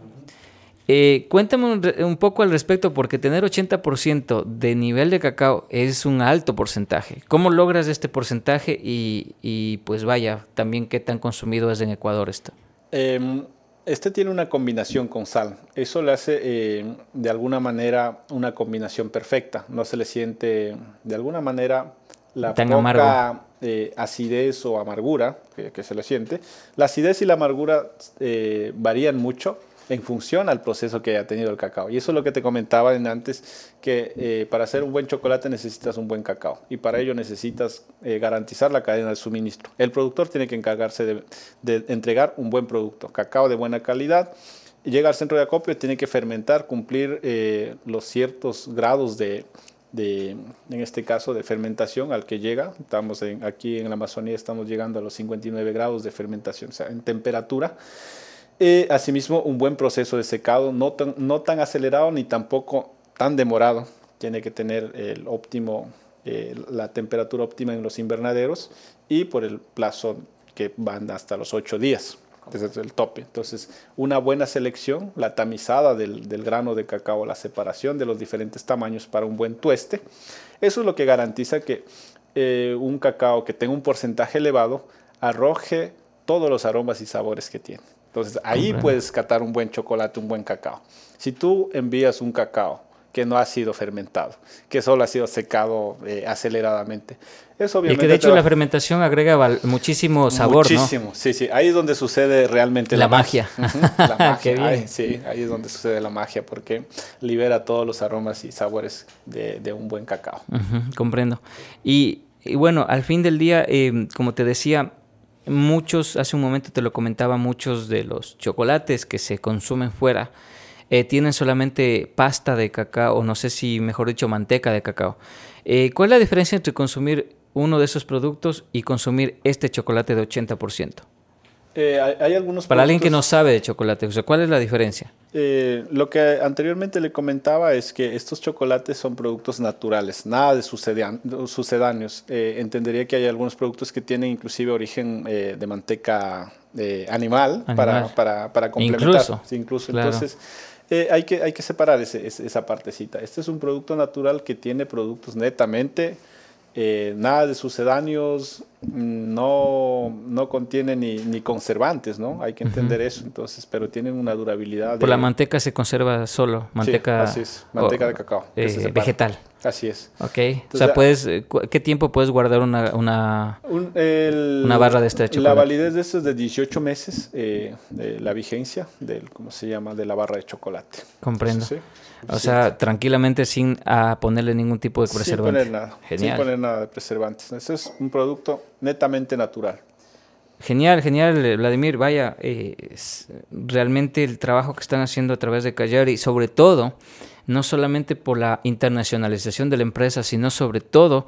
Eh, cuéntame un, un, poco al respecto, porque tener 80% de nivel de cacao es un alto porcentaje. ¿Cómo logras este porcentaje? Y, y, pues vaya, también qué tan consumido es en Ecuador esto. Eh, este tiene una combinación con sal. Eso le hace eh, de alguna manera una combinación perfecta. No se le siente de alguna manera la poca eh, acidez o amargura que, se le siente. La acidez y la amargura eh, varían mucho en función al proceso que haya tenido el cacao. Y eso es lo que te comentaba antes, que eh, para hacer un buen chocolate necesitas un buen cacao y para ello necesitas eh, garantizar la cadena de suministro. El productor tiene que encargarse de, entregar un buen producto, cacao de buena calidad. Llega al centro de acopio, tiene que fermentar, cumplir eh, los ciertos grados de, en este caso, de fermentación al que llega. Estamos aquí en la Amazonía, estamos llegando a los 59 grados de fermentación, o sea, en temperatura. Asimismo, un buen proceso de secado, no tan, no tan acelerado ni tampoco tan demorado. Tiene que tener el óptimo, eh, la temperatura óptima en los invernaderos y por el plazo que van hasta los 8 días. Ese es el tope. Entonces, una buena selección, la tamizada del, del, grano de cacao, la separación de los diferentes tamaños para un buen tueste. Eso es lo que garantiza que eh, un cacao que tenga un porcentaje elevado arroje todos los aromas y sabores que tiene. Entonces ahí puedes catar un buen chocolate, un buen cacao. Si tú envías un cacao que no ha sido fermentado, que solo ha sido secado eh, aceleradamente. Eso obviamente y que de hecho la fermentación agrega muchísimo sabor, muchísimo, sí, sí. Ahí es donde sucede realmente la, magia. La magia. Ahí, sí, ahí es donde sucede la magia porque libera todos los aromas y sabores de, un buen cacao. comprendo. Y, bueno, al fin del día, eh, como te decía, Muchos, hace un momento te lo comentaba, muchos de los chocolates que se consumen fuera eh, tienen solamente pasta de cacao, o no sé si mejor dicho manteca de cacao. Eh, ¿Cuál es la diferencia entre consumir uno de esos productos y consumir este chocolate de 80%? Eh, hay, algunos Para alguien que no sabe de chocolate, ¿cuál es la diferencia? Eh, lo que anteriormente le comentaba es que estos chocolates son productos naturales, nada de sucedáneos. Eh, entendería que hay algunos productos que tienen inclusive origen de manteca animal, Para, para, para, complementar. Incluso. incluso. Entonces, hay, que, hay que separar esa partecita. Este es un producto natural que tiene productos netamente eh, nada de sucedáneos, no, no contiene ni, ni, conservantes, ¿no? Hay que entender eso, entonces, pero tienen una durabilidad. Por la manteca se conserva solo, manteca. así es, manteca de cacao. Eh, vegetal. Así es. Ok. o sea, puedes, eh, ¿qué tiempo puedes guardar una, una, una barra de este chocolate? La validez de esto es de 18 meses, de la vigencia del, ¿cómo se llama? De la barra de chocolate. Comprendo. O sea, tranquilamente sin a ponerle ningún tipo de preservante. Sin poner nada. Genial. Sin poner nada de preservantes. Este es un producto netamente natural. Genial, genial, Vladimir. Vaya, eh, realmente el trabajo que están haciendo a través de Callar y sobre todo, no solamente por la internacionalización de la empresa, sino sobre todo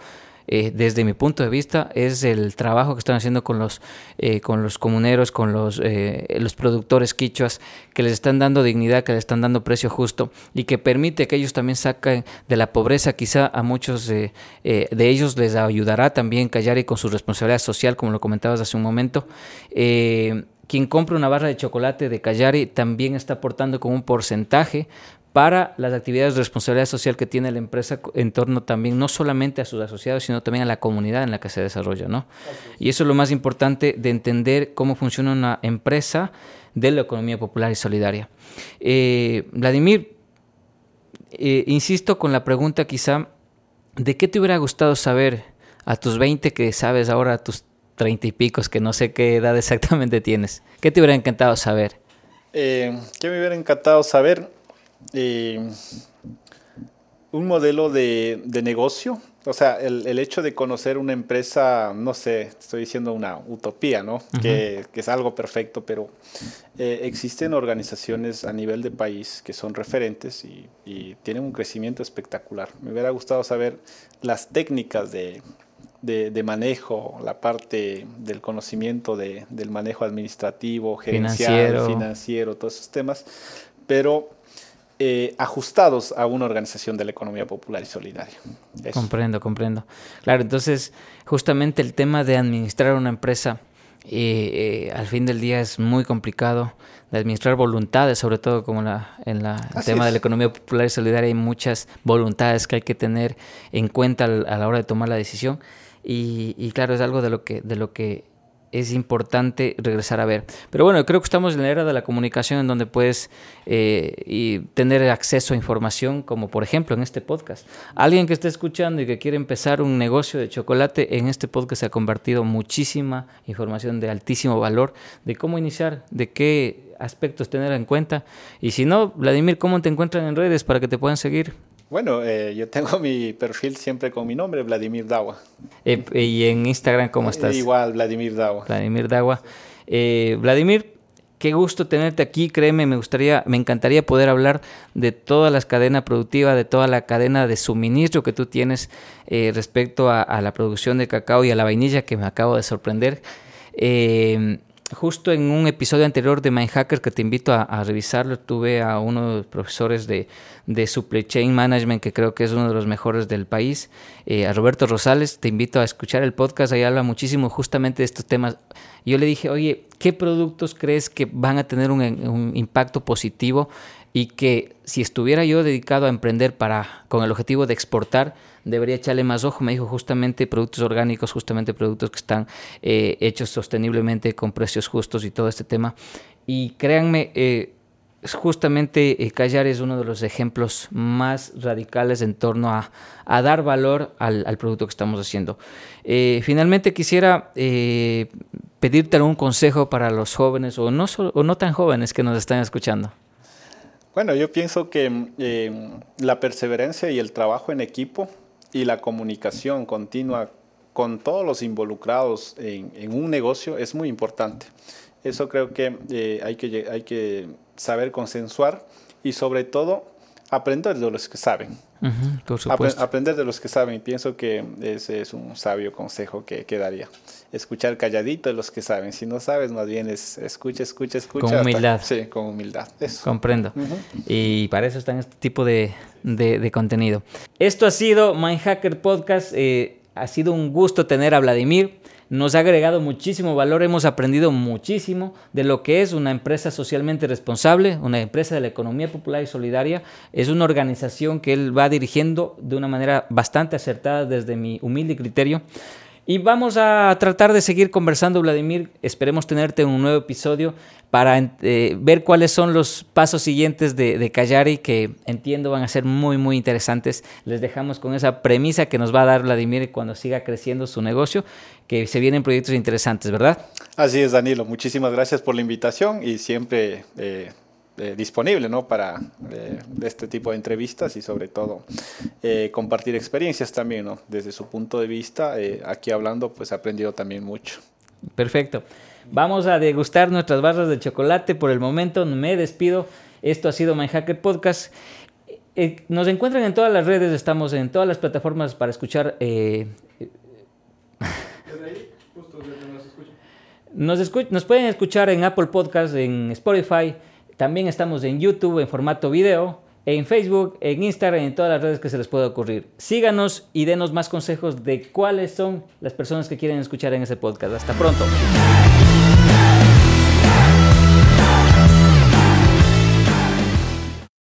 eh, desde mi punto de vista, es el trabajo que están haciendo con los, eh, con los comuneros, con los, eh, los productores quichuas, que les están dando dignidad, que les están dando precio justo y que permite que ellos también saquen de la pobreza. Quizá a muchos de ellos les ayudará también callar con su responsabilidad social, como lo comentabas hace un momento. quien compra una barra de chocolate de Callari también está aportando con un porcentaje para las actividades de responsabilidad social que tiene la empresa en torno también no solamente a sus asociados, sino también a la comunidad en la que se desarrolla, ¿no? Y eso es lo más importante de entender cómo funciona una empresa de la economía popular y solidaria. Eh, Vladimir, eh, insisto con la pregunta quizá, ¿de qué te hubiera gustado saber a tus 20 que sabes ahora a tus 30 y picos, que no sé qué edad exactamente tienes? ¿Qué te hubiera encantado saber? Eh, ¿Qué me hubiera encantado saber? Eh, un modelo de, negocio. O sea, el, hecho de conocer una empresa, no sé, estoy diciendo una utopía, ¿no? que, es algo perfecto, pero eh, existen organizaciones a nivel de país que son referentes y, tienen un crecimiento espectacular. Me hubiera gustado saber las técnicas de, manejo, la parte del conocimiento del manejo administrativo, gerencial, financiero. financiero, todos esos temas, pero eh, ajustados a una organización de la economía popular y solidaria. Comprendo, comprendo. Claro, entonces justamente el tema de administrar una empresa eh, eh, al fin del día es muy complicado de administrar voluntades, sobre todo como la, en la, el tema de la economía popular y solidaria hay muchas voluntades que hay que tener en cuenta a la hora de tomar la decisión y, y claro, es algo de lo que, de lo que es importante regresar a ver. Pero bueno, creo que estamos en la era de la comunicación en donde puedes eh, y tener acceso a información, como por ejemplo en este podcast. Alguien que esté escuchando y que quiere empezar un negocio de chocolate, en este podcast se ha convertido muchísima información de altísimo valor de cómo iniciar, de qué aspectos tener en cuenta. Y si no, Vladimir, ¿cómo te encuentran en redes para que te puedan seguir? Bueno, eh, yo tengo mi perfil siempre con mi nombre, Vladimir Dawa. Eh, ¿Y en Instagram cómo estás? igual, Vladimir Dawa. Vladimir Dawa. Eh, Vladimir, qué gusto tenerte aquí. Créeme, me gustaría, me encantaría poder hablar de toda la cadena productiva, de toda la cadena de suministro que tú tienes respecto a, a, la producción de cacao y a la vainilla que me acabo de sorprender justo en un episodio anterior de Mindhacker que te invito a, revisarlo, tuve a uno de los profesores de, de, Supply Chain Management, que creo que es uno de los mejores del país, eh, a Roberto Rosales. Te invito a escuchar el podcast, ahí habla muchísimo justamente de estos temas. Yo le dije, oye, ¿qué productos crees que van a tener un, un impacto positivo y que si estuviera yo dedicado a emprender para, con el objetivo de exportar, debería echarle más ojo. Me dijo justamente productos orgánicos, justamente productos que están eh, hechos sosteniblemente con precios justos y todo este tema. Y créanme, eh, justamente eh, Callar es uno de los ejemplos más radicales en torno a, dar valor al, producto que estamos haciendo. finalmente quisiera pedirte algún consejo para los jóvenes o no, o no tan jóvenes que nos están escuchando. Bueno, yo pienso que la perseverancia y el trabajo en equipo y la comunicación continua con todos los involucrados en, un negocio es muy importante. Eso creo que, eh, hay que hay que saber consensuar y sobre todo aprender de los que saben. Aprender de los que saben. Pienso que ese es un sabio consejo que, quedaría Escuchar calladito de los que saben. Si no sabes, más bien es escucha, escucha, escucha. Con humildad. sí, con humildad. Comprendo. Y para eso están este tipo de, de, contenido. Esto ha sido My Hacker Podcast. Eh, ha sido un gusto tener a Vladimir. Nos ha agregado muchísimo valor, hemos aprendido muchísimo de lo que es una empresa socialmente responsable, una empresa de la economía popular y solidaria. Es una organización que él va dirigiendo de una manera bastante acertada desde mi humilde criterio. Y vamos a tratar de seguir conversando, Vladimir. Esperemos tenerte en un nuevo episodio para eh, ver cuáles son los pasos siguientes de, de Callari, que entiendo van a ser muy, muy interesantes. Les dejamos con esa premisa que nos va a dar Vladimir cuando siga creciendo su negocio, que se vienen proyectos interesantes, ¿verdad? Así es, Danilo. Muchísimas gracias por la invitación y siempre... Eh, eh, disponible ¿no? para eh, este tipo de entrevistas y sobre todo eh, compartir experiencias también, ¿no? desde su punto de vista, aquí hablando, pues he aprendido también mucho. Perfecto. Vamos a degustar nuestras barras de chocolate. Por el momento me despido. Esto ha sido My Hacker Podcast. nos encuentran en todas las redes, estamos en todas las plataformas para escuchar. Nos, nos pueden escuchar en Apple Podcast, en Spotify, también estamos en YouTube en formato video, en Facebook, en Instagram, en todas las redes que se les pueda ocurrir. Síganos y denos más consejos de cuáles son las personas que quieren escuchar en ese podcast. Hasta pronto.